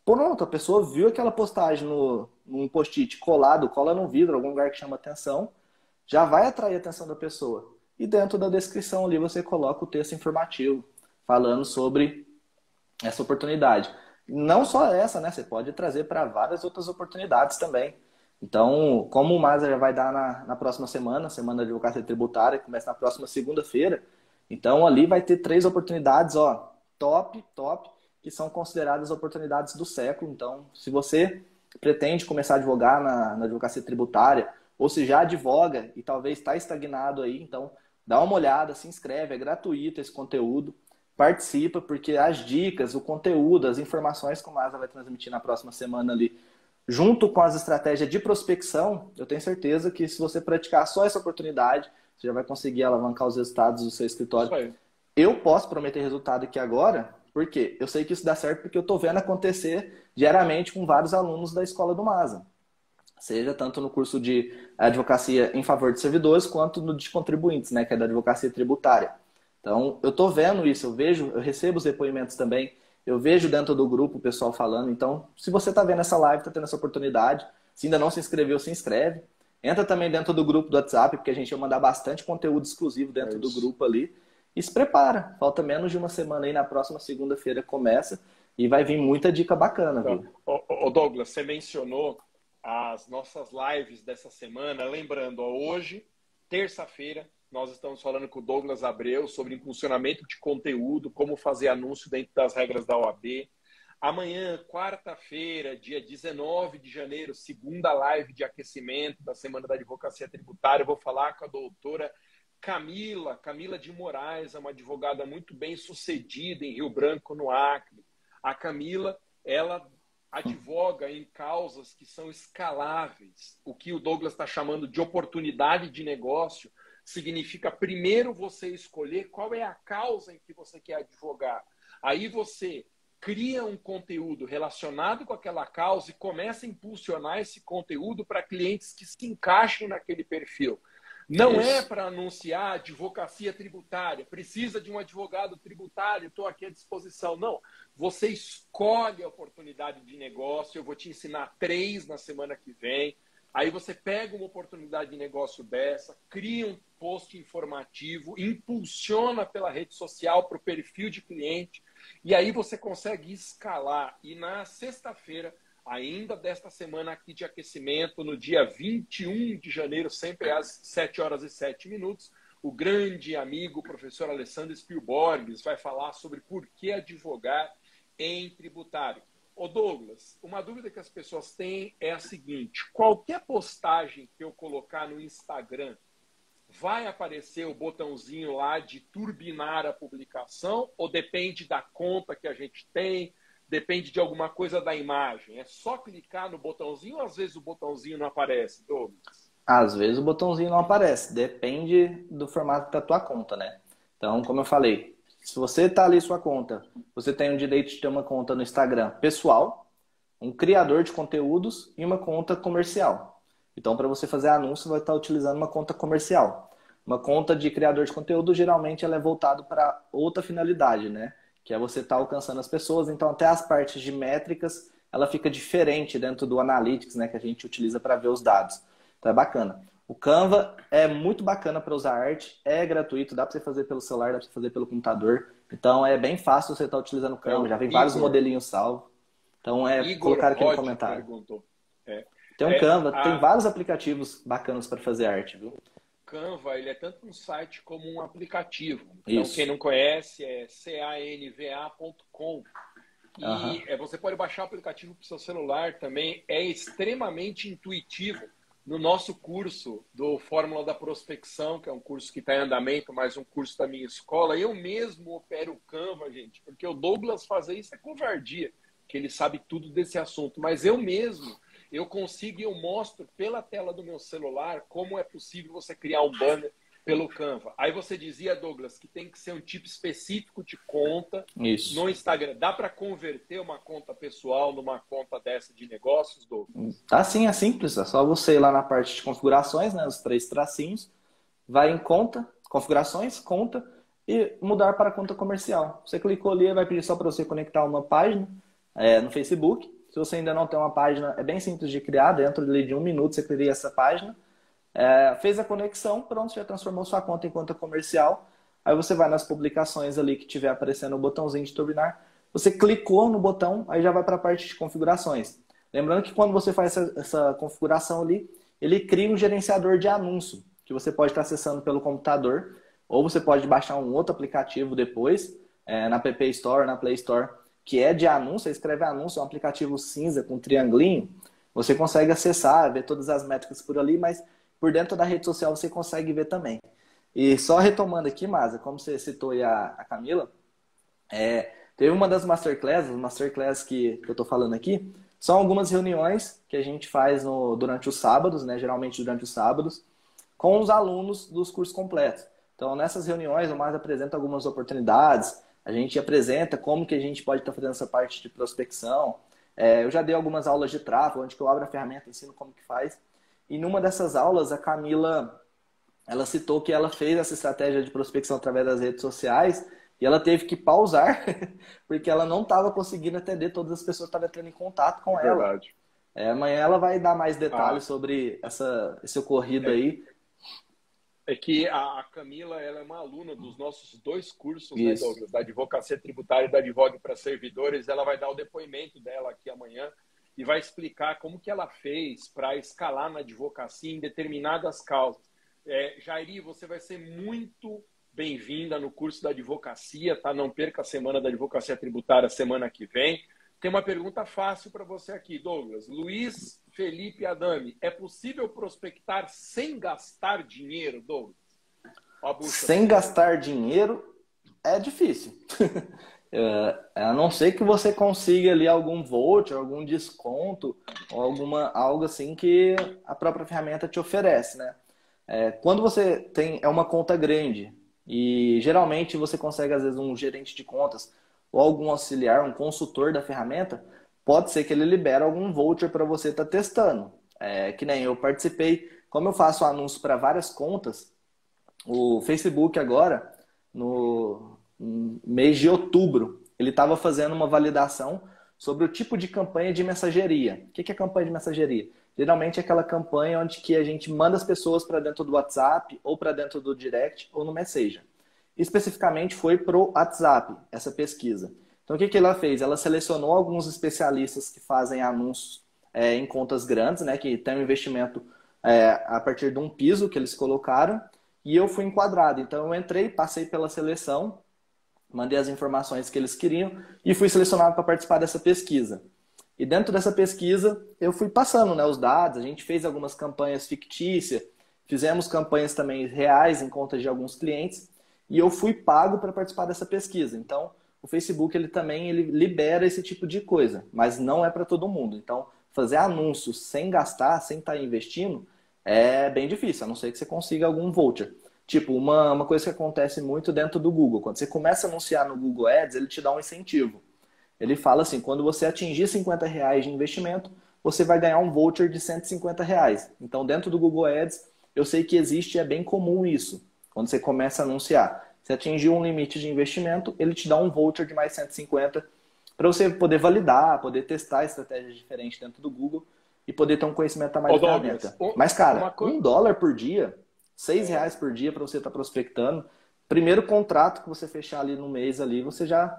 Pronto, a pessoa viu aquela postagem no, num post-it colado, cola no vidro, algum lugar que chama atenção, já vai atrair a atenção da pessoa. E dentro da descrição ali você coloca o texto informativo, falando sobre essa oportunidade. Não só essa, né? Você pode trazer para várias outras oportunidades também. Então, como o Maza já vai dar na, na próxima semana, semana da advocacia tributária, começa na próxima segunda-feira, então ali vai ter três oportunidades, ó, top, top, que são consideradas oportunidades do século. Então, se você pretende começar a advogar na, na advocacia tributária, ou se já advoga e talvez está estagnado aí, então dá uma olhada, se inscreve, é gratuito esse conteúdo, participa, porque as dicas, o conteúdo, as informações que o Maza vai transmitir na próxima semana ali junto com as estratégias de prospecção, eu tenho certeza que se você praticar só essa oportunidade, você já vai conseguir alavancar os resultados do seu escritório. Eu posso prometer resultado aqui agora, porque eu sei que isso dá certo porque eu estou vendo acontecer diariamente com vários alunos da escola do MASA. Seja tanto no curso de advocacia em favor de servidores, quanto no de contribuintes, né, que é da advocacia tributária. Então, eu estou vendo isso, eu vejo, eu recebo os depoimentos também, eu vejo dentro do grupo o pessoal falando. Então, se você está vendo essa live, está tendo essa oportunidade, se ainda não se inscreveu, se inscreve. Entra também dentro do grupo do WhatsApp, porque a gente vai mandar bastante conteúdo exclusivo dentro é do grupo ali. E se prepara. Falta menos de uma semana aí, na próxima segunda-feira começa. E vai vir muita dica bacana, viu? Ô, Douglas, você mencionou as nossas lives dessa semana. Lembrando, ó, hoje, terça-feira, nós estamos falando com o Douglas Abreu sobre impulsionamento de conteúdo, como fazer anúncio dentro das regras da OAB. Amanhã, quarta-feira, dia 19 de janeiro, segunda live de aquecimento da Semana da Advocacia Tributária. Eu vou falar com a doutora Camila, Camila de Moraes, é uma advogada muito bem sucedida em Rio Branco, no Acre. A Camila, ela advoga em causas que são escaláveis, o que o Douglas está chamando de oportunidade de negócio, significa primeiro você escolher qual é a causa em que você quer advogar. Aí você cria um conteúdo relacionado com aquela causa e começa a impulsionar esse conteúdo para clientes que se encaixem naquele perfil. Não é Isso. é para anunciar advocacia tributária, precisa de um advogado tributário, estou aqui à disposição. Não. Você escolhe a oportunidade de negócio, eu vou te ensinar três na semana que vem. Aí você pega uma oportunidade de negócio dessa, cria um post informativo, impulsiona pela rede social para o perfil de cliente, e aí você consegue escalar. E na sexta-feira, ainda desta semana aqui de aquecimento, no dia 21 de janeiro, sempre às 7 horas e 7 minutos, o grande amigo professor Alessandro Spielborges vai falar sobre por que advogar em tributário. Ô Douglas, uma dúvida que as pessoas têm é a seguinte: qualquer postagem que eu colocar no Instagram, vai aparecer o botãozinho lá de turbinar a publicação ou depende da conta que a gente tem, depende de alguma coisa da imagem? É só clicar no botãozinho ou às vezes o botãozinho não aparece, Douglas? Às vezes o botãozinho não aparece, depende do formato da tua conta, né? Então, como eu falei, se você está ali sua conta, você tem o direito de ter uma conta no Instagram pessoal, um criador de conteúdos e uma conta comercial. Então, para você fazer anúncio, vai estar tá utilizando uma conta comercial. Uma conta de criador de conteúdo, geralmente, ela é voltada para outra finalidade, né? Que é você estar tá alcançando as pessoas. Então, até as partes de métricas, ela fica diferente dentro do Analytics, né? Que a gente utiliza para ver os dados. Então, é bacana. O Canva é muito bacana para usar arte, é gratuito, dá para você fazer pelo celular, dá para você fazer pelo computador. Então é bem fácil você estar tá utilizando o Canva, já vem Igor, vários modelinhos salvos. Então é Igor colocar aqui no comentário. É. Tem um é, Canva, a... tem vários aplicativos bacanas para fazer arte, viu? Canva, ele é tanto um site como um aplicativo. Então, Isso. quem não conhece é canva.com. E uhum. você pode baixar o aplicativo para o seu celular também. É extremamente intuitivo no nosso curso do Fórmula da Prospecção, que é um curso que está em andamento, mas um curso da minha escola, eu mesmo opero o Canva, gente, porque o Douglas fazer isso é covardia, que ele sabe tudo desse assunto, mas eu mesmo, eu consigo e eu mostro pela tela do meu celular como é possível você criar um banner pelo Canva. Aí você dizia, Douglas, que tem que ser um tipo específico de conta Isso. no Instagram. Dá para converter uma conta pessoal numa conta dessa de negócios, Douglas? Tá sim, é simples. É só você ir lá na parte de configurações, né, os três tracinhos, vai em conta, configurações, conta e mudar para conta comercial. Você clicou ali, vai pedir só para você conectar uma página é, no Facebook. Se você ainda não tem uma página, é bem simples de criar. Dentro de um minuto você cria essa página é, fez a conexão, pronto, já transformou sua conta em conta comercial. Aí você vai nas publicações ali que tiver aparecendo o botãozinho de turbinar. Você clicou no botão, aí já vai para a parte de configurações. Lembrando que quando você faz essa, essa, configuração ali, ele cria um gerenciador de anúncio, que você pode estar acessando pelo computador, ou você pode baixar um outro aplicativo depois, é, na App Store, na Play Store, que é de anúncio, você escreve anúncio, é um aplicativo cinza com um triangulinho, você consegue acessar, ver todas as métricas por ali, mas por dentro da rede social você consegue ver também. E só retomando aqui, Maza, como você citou aí a, a Camila, é, teve uma das masterclasses, masterclass que, que eu estou falando aqui, São algumas reuniões que a gente faz no, durante os sábados, né? geralmente durante os sábados, com os alunos dos cursos completos. Então, nessas reuniões, o Márcio apresenta algumas oportunidades, a gente apresenta como que a gente pode estar fazendo essa parte de prospecção. É, eu já dei algumas aulas de tráfego, onde eu abro a ferramenta, ensino como que faz. E numa dessas aulas, a Camila, ela citou que ela fez essa estratégia de prospecção através das redes sociais e ela teve que pausar, porque ela não estava conseguindo atender todas as pessoas que estavam entrando em contato com ela. Verdade. É, amanhã ela vai dar mais detalhes ah. sobre essa, esse ocorrido é. aí. É que a Camila ela é uma aluna dos nossos dois cursos, né, Douglas, da Advocacia Tributária e da Advogue para Servidores. Ela vai dar o depoimento dela aqui amanhã e vai explicar como que ela fez para escalar na advocacia em determinadas causas. É, Jairi, você vai ser muito bem-vinda no curso da advocacia, tá? Não perca a semana da advocacia tributária semana que vem. Tem uma pergunta fácil para você aqui, Douglas. Luiz Felipe Adami, é possível prospectar sem gastar dinheiro, Douglas? Sem gastar dinheiro é difícil. É, a não ser que você consiga ali algum voucher, algum desconto, ou alguma, algo assim que a própria ferramenta te oferece, né? É, quando você tem é uma conta grande e geralmente você consegue às vezes um gerente de contas ou algum auxiliar, um consultor da ferramenta, pode ser que ele libere algum voucher para você estar tá testando. É, que nem eu participei, como eu faço anúncio para várias contas, o Facebook agora, no mês de outubro, ele estava fazendo uma validação sobre o tipo de campanha de mensageria. O que é campanha de mensageria? Geralmente é aquela campanha onde que a gente manda as pessoas para dentro do WhatsApp, ou para dentro do Direct, ou no Messenger. Especificamente foi para o WhatsApp, essa pesquisa. Então, o que, que ela fez? Ela selecionou alguns especialistas que fazem anúncios é, em contas grandes, né, que tem um investimento é, a partir de um piso que eles colocaram, e eu fui enquadrado. Então, eu entrei, passei pela seleção, mandei as informações que eles queriam e fui selecionado para participar dessa pesquisa. E dentro dessa pesquisa, eu fui passando né, os dados, a gente fez algumas campanhas fictícias, fizemos campanhas também reais em contas de alguns clientes, e eu fui pago para participar dessa pesquisa. Então, o Facebook ele também ele libera esse tipo de coisa, mas não é para todo mundo. Então, fazer anúncios sem gastar, sem estar tá investindo, é bem difícil, a não ser que você consiga algum voucher. Tipo, uma, uma coisa que acontece muito dentro do Google, quando você começa a anunciar no Google Ads, ele te dá um incentivo. Ele fala assim, quando você atingir 50 reais de investimento, você vai ganhar um voucher de 150 reais. Então, dentro do Google Ads, eu sei que existe, é bem comum isso, quando você começa a anunciar. Se atingir um limite de investimento, ele te dá um voucher de mais 150 para você poder validar, poder testar estratégias diferentes dentro do Google e poder ter um conhecimento a mais da ferramenta. Mas, cara, um dólar por dia, seis reais por dia para você estar tá prospectando. Primeiro contrato que você fechar ali no mês ali, você já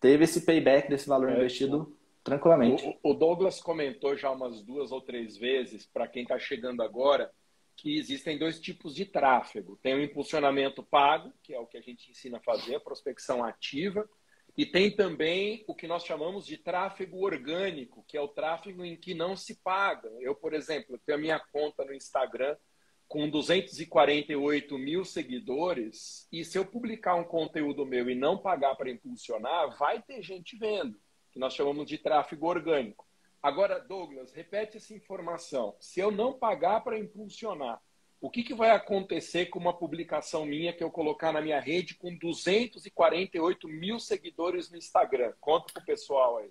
teve esse payback desse valor é. investido tranquilamente. O, o Douglas comentou já umas duas ou três vezes, para quem está chegando agora, que existem dois tipos de tráfego. Tem o impulsionamento pago, que é o que a gente ensina a fazer, a prospecção ativa, e tem também o que nós chamamos de tráfego orgânico, que é o tráfego em que não se paga. Eu, por exemplo, tenho a minha conta no Instagram com 248 mil seguidores, e se eu publicar um conteúdo meu e não pagar para impulsionar, vai ter gente vendo, que nós chamamos de tráfego orgânico. Agora, Douglas, repete essa informação. Se eu não pagar para impulsionar, o que, que vai acontecer com uma publicação minha que eu colocar na minha rede com 248 mil seguidores no Instagram? Conta para o pessoal aí.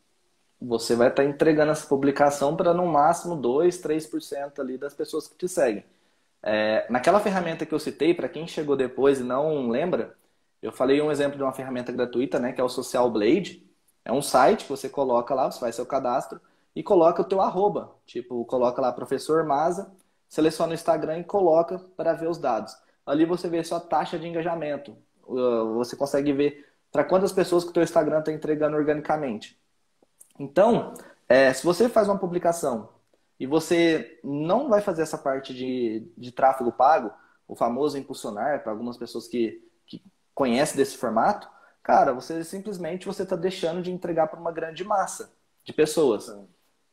Você vai estar tá entregando essa publicação para no máximo 2, 3% ali das pessoas que te seguem. É, naquela ferramenta que eu citei, para quem chegou depois e não lembra, eu falei um exemplo de uma ferramenta gratuita, né, que é o Social Blade. É um site que você coloca lá, você faz seu cadastro e coloca o teu arroba. Tipo, coloca lá professor Maza, seleciona o Instagram e coloca para ver os dados. Ali você vê sua taxa de engajamento. Você consegue ver para quantas pessoas que o teu Instagram está entregando organicamente. Então, é, se você faz uma publicação e você não vai fazer essa parte de, de tráfego pago, o famoso impulsionar para algumas pessoas que, que conhecem desse formato, cara, você simplesmente você está deixando de entregar para uma grande massa de pessoas.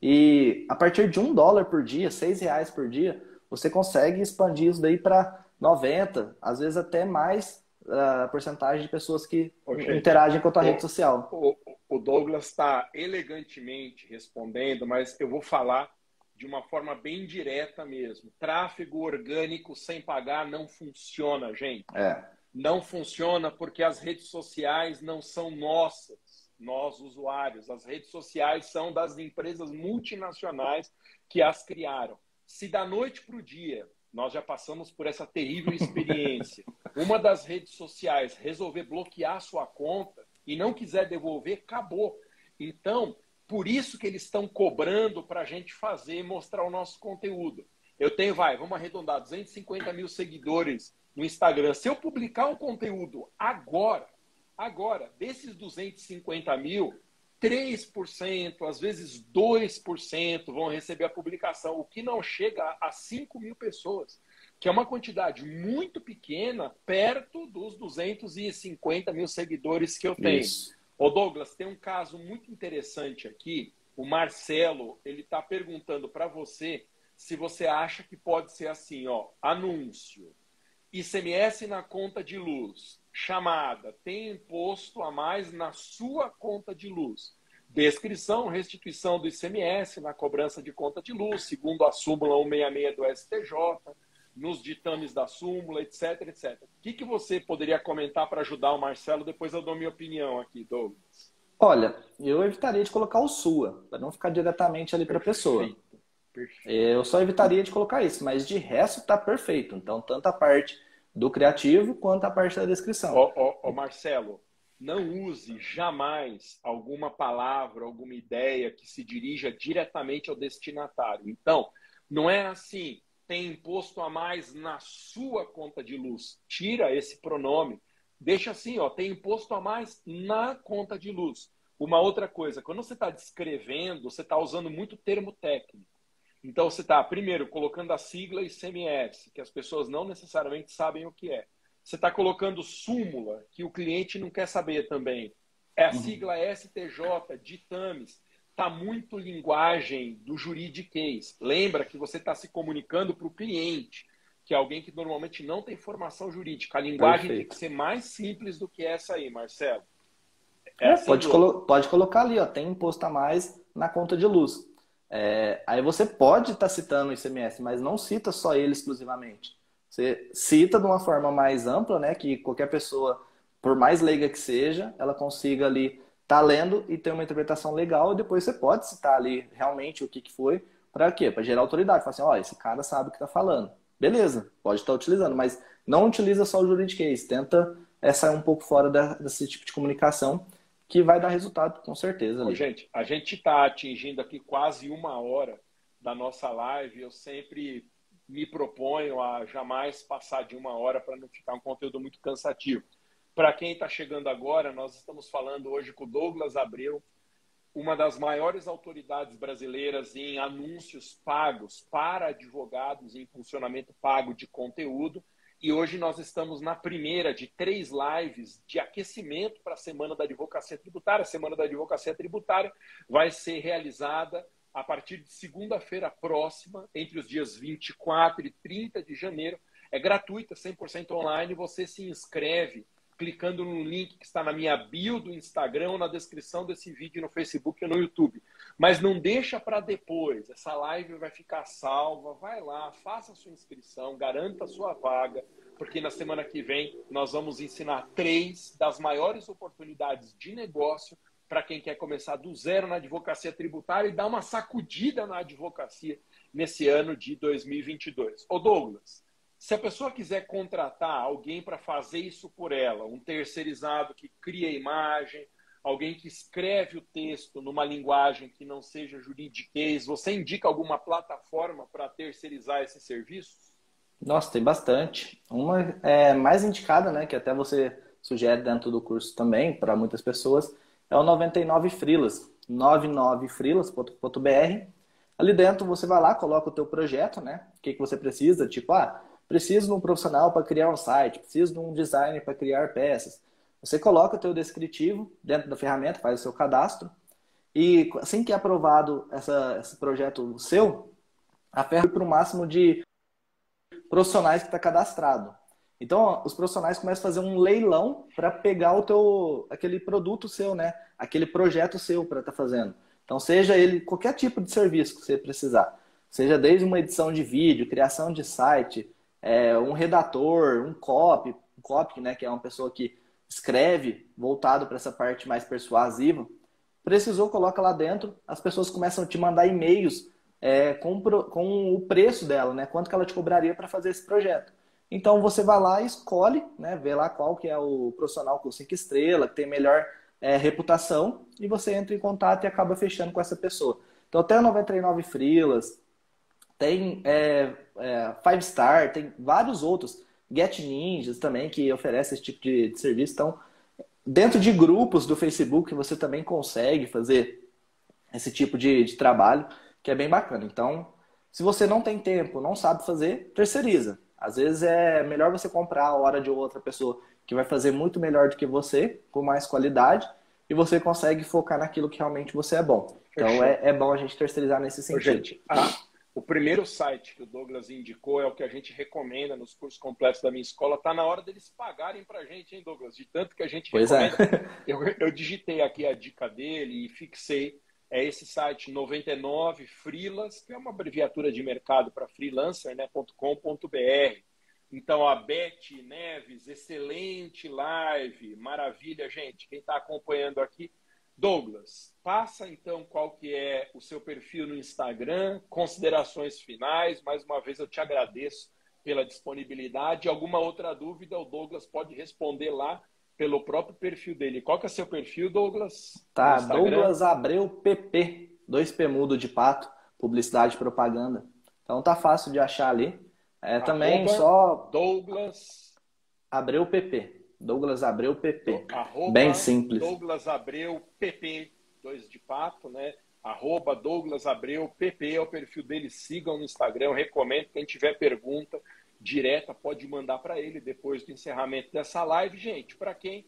E a partir de um dólar por dia, seis reais por dia, você consegue expandir isso daí para 90, às vezes até mais a uh, porcentagem de pessoas que interagem com a tua o, rede social. O, o, Douglas está elegantemente respondendo, mas eu vou falar de uma forma bem direta mesmo. Tráfego orgânico sem pagar não funciona, gente. É. Não funciona porque as redes sociais não são nossas, nós usuários. As redes sociais são das empresas multinacionais que as criaram. Se da noite para o dia nós já passamos por essa terrível experiência, uma das redes sociais resolver bloquear sua conta e não quiser devolver, acabou. Então, por isso que eles estão cobrando para a gente fazer, mostrar o nosso conteúdo. Eu tenho, vai, vamos arredondar, 250 mil seguidores no Instagram. Se eu publicar um conteúdo agora, agora, desses 250 mil, 3%, às vezes 2% vão receber a publicação, o que não chega a 5 mil pessoas, que é uma quantidade muito pequena, perto dos 250 mil seguidores que eu tenho. Isso. Ô Douglas, tem um caso muito interessante aqui. O Marcelo, ele está perguntando para você se você acha que pode ser assim, ó, anúncio, ICMS na conta de luz, chamada, tem imposto a mais na sua conta de luz. Descrição, restituição do ICMS na cobrança de conta de luz, segundo a súmula 166 do STJ nos ditames da súmula, etc, etc. O que, que você poderia comentar para ajudar o Marcelo? Depois eu dou minha opinião aqui, Douglas. Olha, eu evitaria de colocar o sua, para não ficar diretamente ali para a pessoa. Perfeito. Eu só evitaria de colocar isso, mas de resto está perfeito. Então, tanto a parte do criativo quanto a parte da descrição. Ô, ô, ô, Marcelo, não use jamais alguma palavra, alguma ideia que se dirija diretamente ao destinatário. Então, não é assim, tem imposto a mais na sua conta de luz. Tira esse pronome. Deixa assim, ó, tem imposto a mais na conta de luz. Uma outra coisa, quando você está descrevendo, você está usando muito termo técnico. Então você está, primeiro, colocando a sigla ICMS, que as pessoas não necessariamente sabem o que é. Você está colocando súmula, que o cliente não quer saber também. É a uhum. sigla STJ, ditames está muito linguagem do juridiquês. Lembra que você está se comunicando para o cliente, que é alguém que normalmente não tem formação jurídica. A linguagem Perfeito. tem que ser mais simples do que essa aí, Marcelo. É, assim pode, colo pode colocar ali, ó, tem imposto a mais na conta de luz. É, aí você pode estar tá citando o ICMS, mas não cita só ele exclusivamente. Você cita de uma forma mais ampla, né, que qualquer pessoa, por mais leiga que seja, ela consiga ali tá lendo e tem uma interpretação legal, e depois você pode citar ali realmente o que, que foi, para quê? Para gerar autoridade. Falar assim, ó, oh, esse cara sabe o que está falando. Beleza, pode estar tá utilizando, mas não utiliza só o juridiquês. Tenta é, sair um pouco fora da, desse tipo de comunicação, que vai dar resultado, com certeza. Ô, gente, a gente está atingindo aqui quase uma hora da nossa live. Eu sempre me proponho a jamais passar de uma hora para não ficar um conteúdo muito cansativo. Para quem está chegando agora, nós estamos falando hoje com o Douglas Abreu, uma das maiores autoridades brasileiras em anúncios pagos para advogados em funcionamento pago de conteúdo. E hoje nós estamos na primeira de três lives de aquecimento para a Semana da Advocacia Tributária. A Semana da Advocacia Tributária vai ser realizada a partir de segunda-feira próxima, entre os dias 24 e 30 de janeiro. É gratuita, 100% online. Você se inscreve clicando no link que está na minha bio do Instagram na descrição desse vídeo no Facebook ou no YouTube. Mas não deixa para depois. Essa live vai ficar salva. Vai lá, faça a sua inscrição, garanta a sua vaga, porque na semana que vem nós vamos ensinar três das maiores oportunidades de negócio para quem quer começar do zero na advocacia tributária e dar uma sacudida na advocacia nesse ano de 2022. Ô Douglas, se a pessoa quiser contratar alguém para fazer isso por ela, um terceirizado que cria a imagem, alguém que escreve o texto numa linguagem que não seja juridiquês, você indica alguma plataforma para terceirizar esse serviço? Nossa, tem bastante. Uma é mais indicada, né, que até você sugere dentro do curso também para muitas pessoas, é o 99 Frilas, 99frilas.br. Ali dentro você vai lá, coloca o teu projeto, né? O que, que você precisa, tipo, ah, preciso de um profissional para criar um site, preciso de um designer para criar peças. Você coloca o teu descritivo dentro da ferramenta, faz o seu cadastro e assim que é aprovado essa, esse projeto seu, a ferro para o máximo de profissionais que está cadastrado. Então, os profissionais começam a fazer um leilão para pegar o teu aquele produto seu, né? Aquele projeto seu para estar tá fazendo. Então, seja ele qualquer tipo de serviço que você precisar, seja desde uma edição de vídeo, criação de site, é, um redator, um copy, um copy, né, que é uma pessoa que escreve voltado para essa parte mais persuasiva, precisou, coloca lá dentro, as pessoas começam a te mandar e-mails é, com, com o preço dela, né? Quanto que ela te cobraria para fazer esse projeto. Então você vai lá e escolhe, né? Vê lá qual que é o profissional com cinco estrelas, que tem melhor é, reputação, e você entra em contato e acaba fechando com essa pessoa. Então tem 99 Freelas, tem é, é, Five Star, tem vários outros. Get Ninjas também, que oferece esse tipo de, de serviço. Então, dentro de grupos do Facebook, você também consegue fazer esse tipo de, de trabalho, que é bem bacana. Então, se você não tem tempo, não sabe fazer, terceiriza. Às vezes é melhor você comprar a hora de outra pessoa que vai fazer muito melhor do que você, com mais qualidade, e você consegue focar naquilo que realmente você é bom. Então é, é, bom a gente terceirizar nesse sentido. Gente, a, o primeiro site que o Douglas indicou é o que a gente recomenda nos cursos completos da minha escola. Está na hora deles pagarem para a gente, hein, Douglas? De tanto que a gente pois é. recomenda. É. Eu, eu digitei aqui a dica dele e fixei. É esse site 99 Freelas, que é uma abreviatura de mercado para freelancer.com.br. Né, então, a Beth Neves, excelente live, maravilha, gente. Quem está acompanhando aqui, Douglas, passa então qual que é o seu perfil no Instagram, considerações finais. Mais uma vez eu te agradeço pela disponibilidade. Alguma outra dúvida, o Douglas pode responder lá pelo próprio perfil dele. Qual que é seu perfil, Douglas? Tá, Douglas Abreu PP, dois P mudo de pato, publicidade e propaganda. Então tá fácil de achar ali. É também só Douglas Abreu PP. Douglas Abreu PP. Arroba Bem simples. Douglas Abreu PP, dois de pato, né? Arroba Douglas Abreu PP é o perfil dele. Sigam no Instagram. Recomendo. Quem tiver pergunta direta, pode mandar para ele depois do encerramento dessa live. Gente, para quem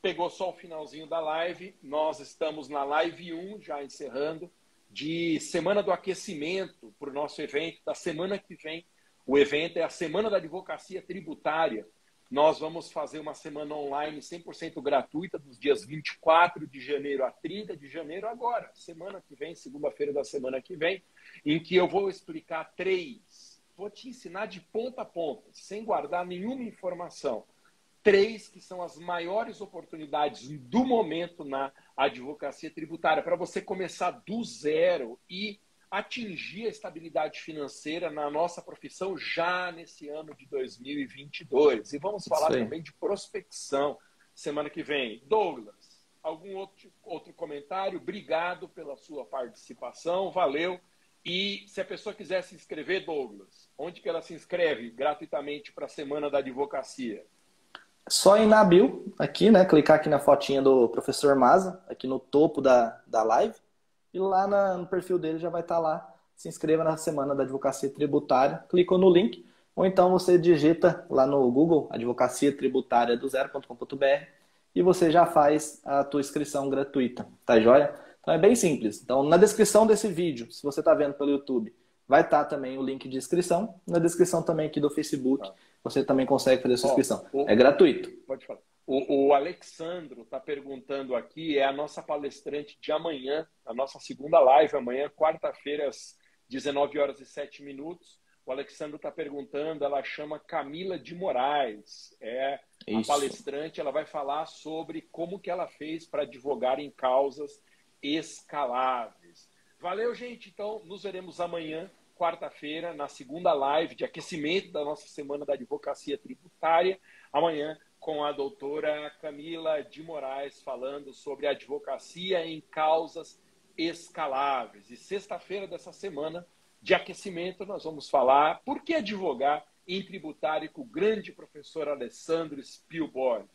pegou só o finalzinho da live, nós estamos na live 1, já encerrando, de semana do aquecimento para o nosso evento da semana que vem. O evento é a Semana da Advocacia Tributária nós vamos fazer uma semana online 100% gratuita dos dias 24 de janeiro a 30 de janeiro, agora, semana que vem, segunda-feira da semana que vem, em que eu vou explicar três. Vou te ensinar de ponta a ponta, sem guardar nenhuma informação. Três que são as maiores oportunidades do momento na advocacia tributária, para você começar do zero e atingir a estabilidade financeira na nossa profissão já nesse ano de 2022. E vamos falar Sim. também de prospecção semana que vem. Douglas, algum outro, outro comentário? Obrigado pela sua participação, valeu. E se a pessoa quiser se inscrever, Douglas, onde que ela se inscreve gratuitamente para a Semana da Advocacia? Só ir na bio, aqui, né? Clicar aqui na fotinha do professor Maza, aqui no topo da, da live e lá na, no perfil dele já vai estar tá lá. Se inscreva na semana da advocacia tributária, clicou no link, ou então você digita lá no Google Advocacia Tributária do Zero.com.br e você já faz a tua inscrição gratuita, tá joia? Então é bem simples. Então na descrição desse vídeo, se você está vendo pelo YouTube, vai estar tá também o link de inscrição. Na descrição também aqui do Facebook, você também consegue fazer a sua inscrição. é gratuito. Pode falar. O, o Alexandro está perguntando aqui, é a nossa palestrante de amanhã, a nossa segunda live amanhã, quarta-feira, às 19 horas e 7 minutos. O Alexandro está perguntando, ela chama Camila de Moraes, é Isso. a palestrante, ela vai falar sobre como que ela fez para advogar em causas escaláveis. Valeu, gente. Então, nos veremos amanhã, quarta-feira, na segunda live de aquecimento da nossa semana da advocacia tributária. Amanhã, com a doutora Camila de Moraes falando sobre advocacia em causas escaláveis. E sexta-feira dessa semana de aquecimento nós vamos falar por que advogar em tributário com o grande professor Alessandro Spielborg.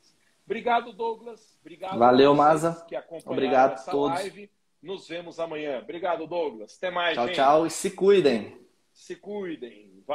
Obrigado, Douglas. Obrigado Valeu, Maza. Que Obrigado a todos. Live. Nos vemos amanhã. Obrigado, Douglas. Até mais, Tchau, gente. tchau e se cuidem. Se cuidem.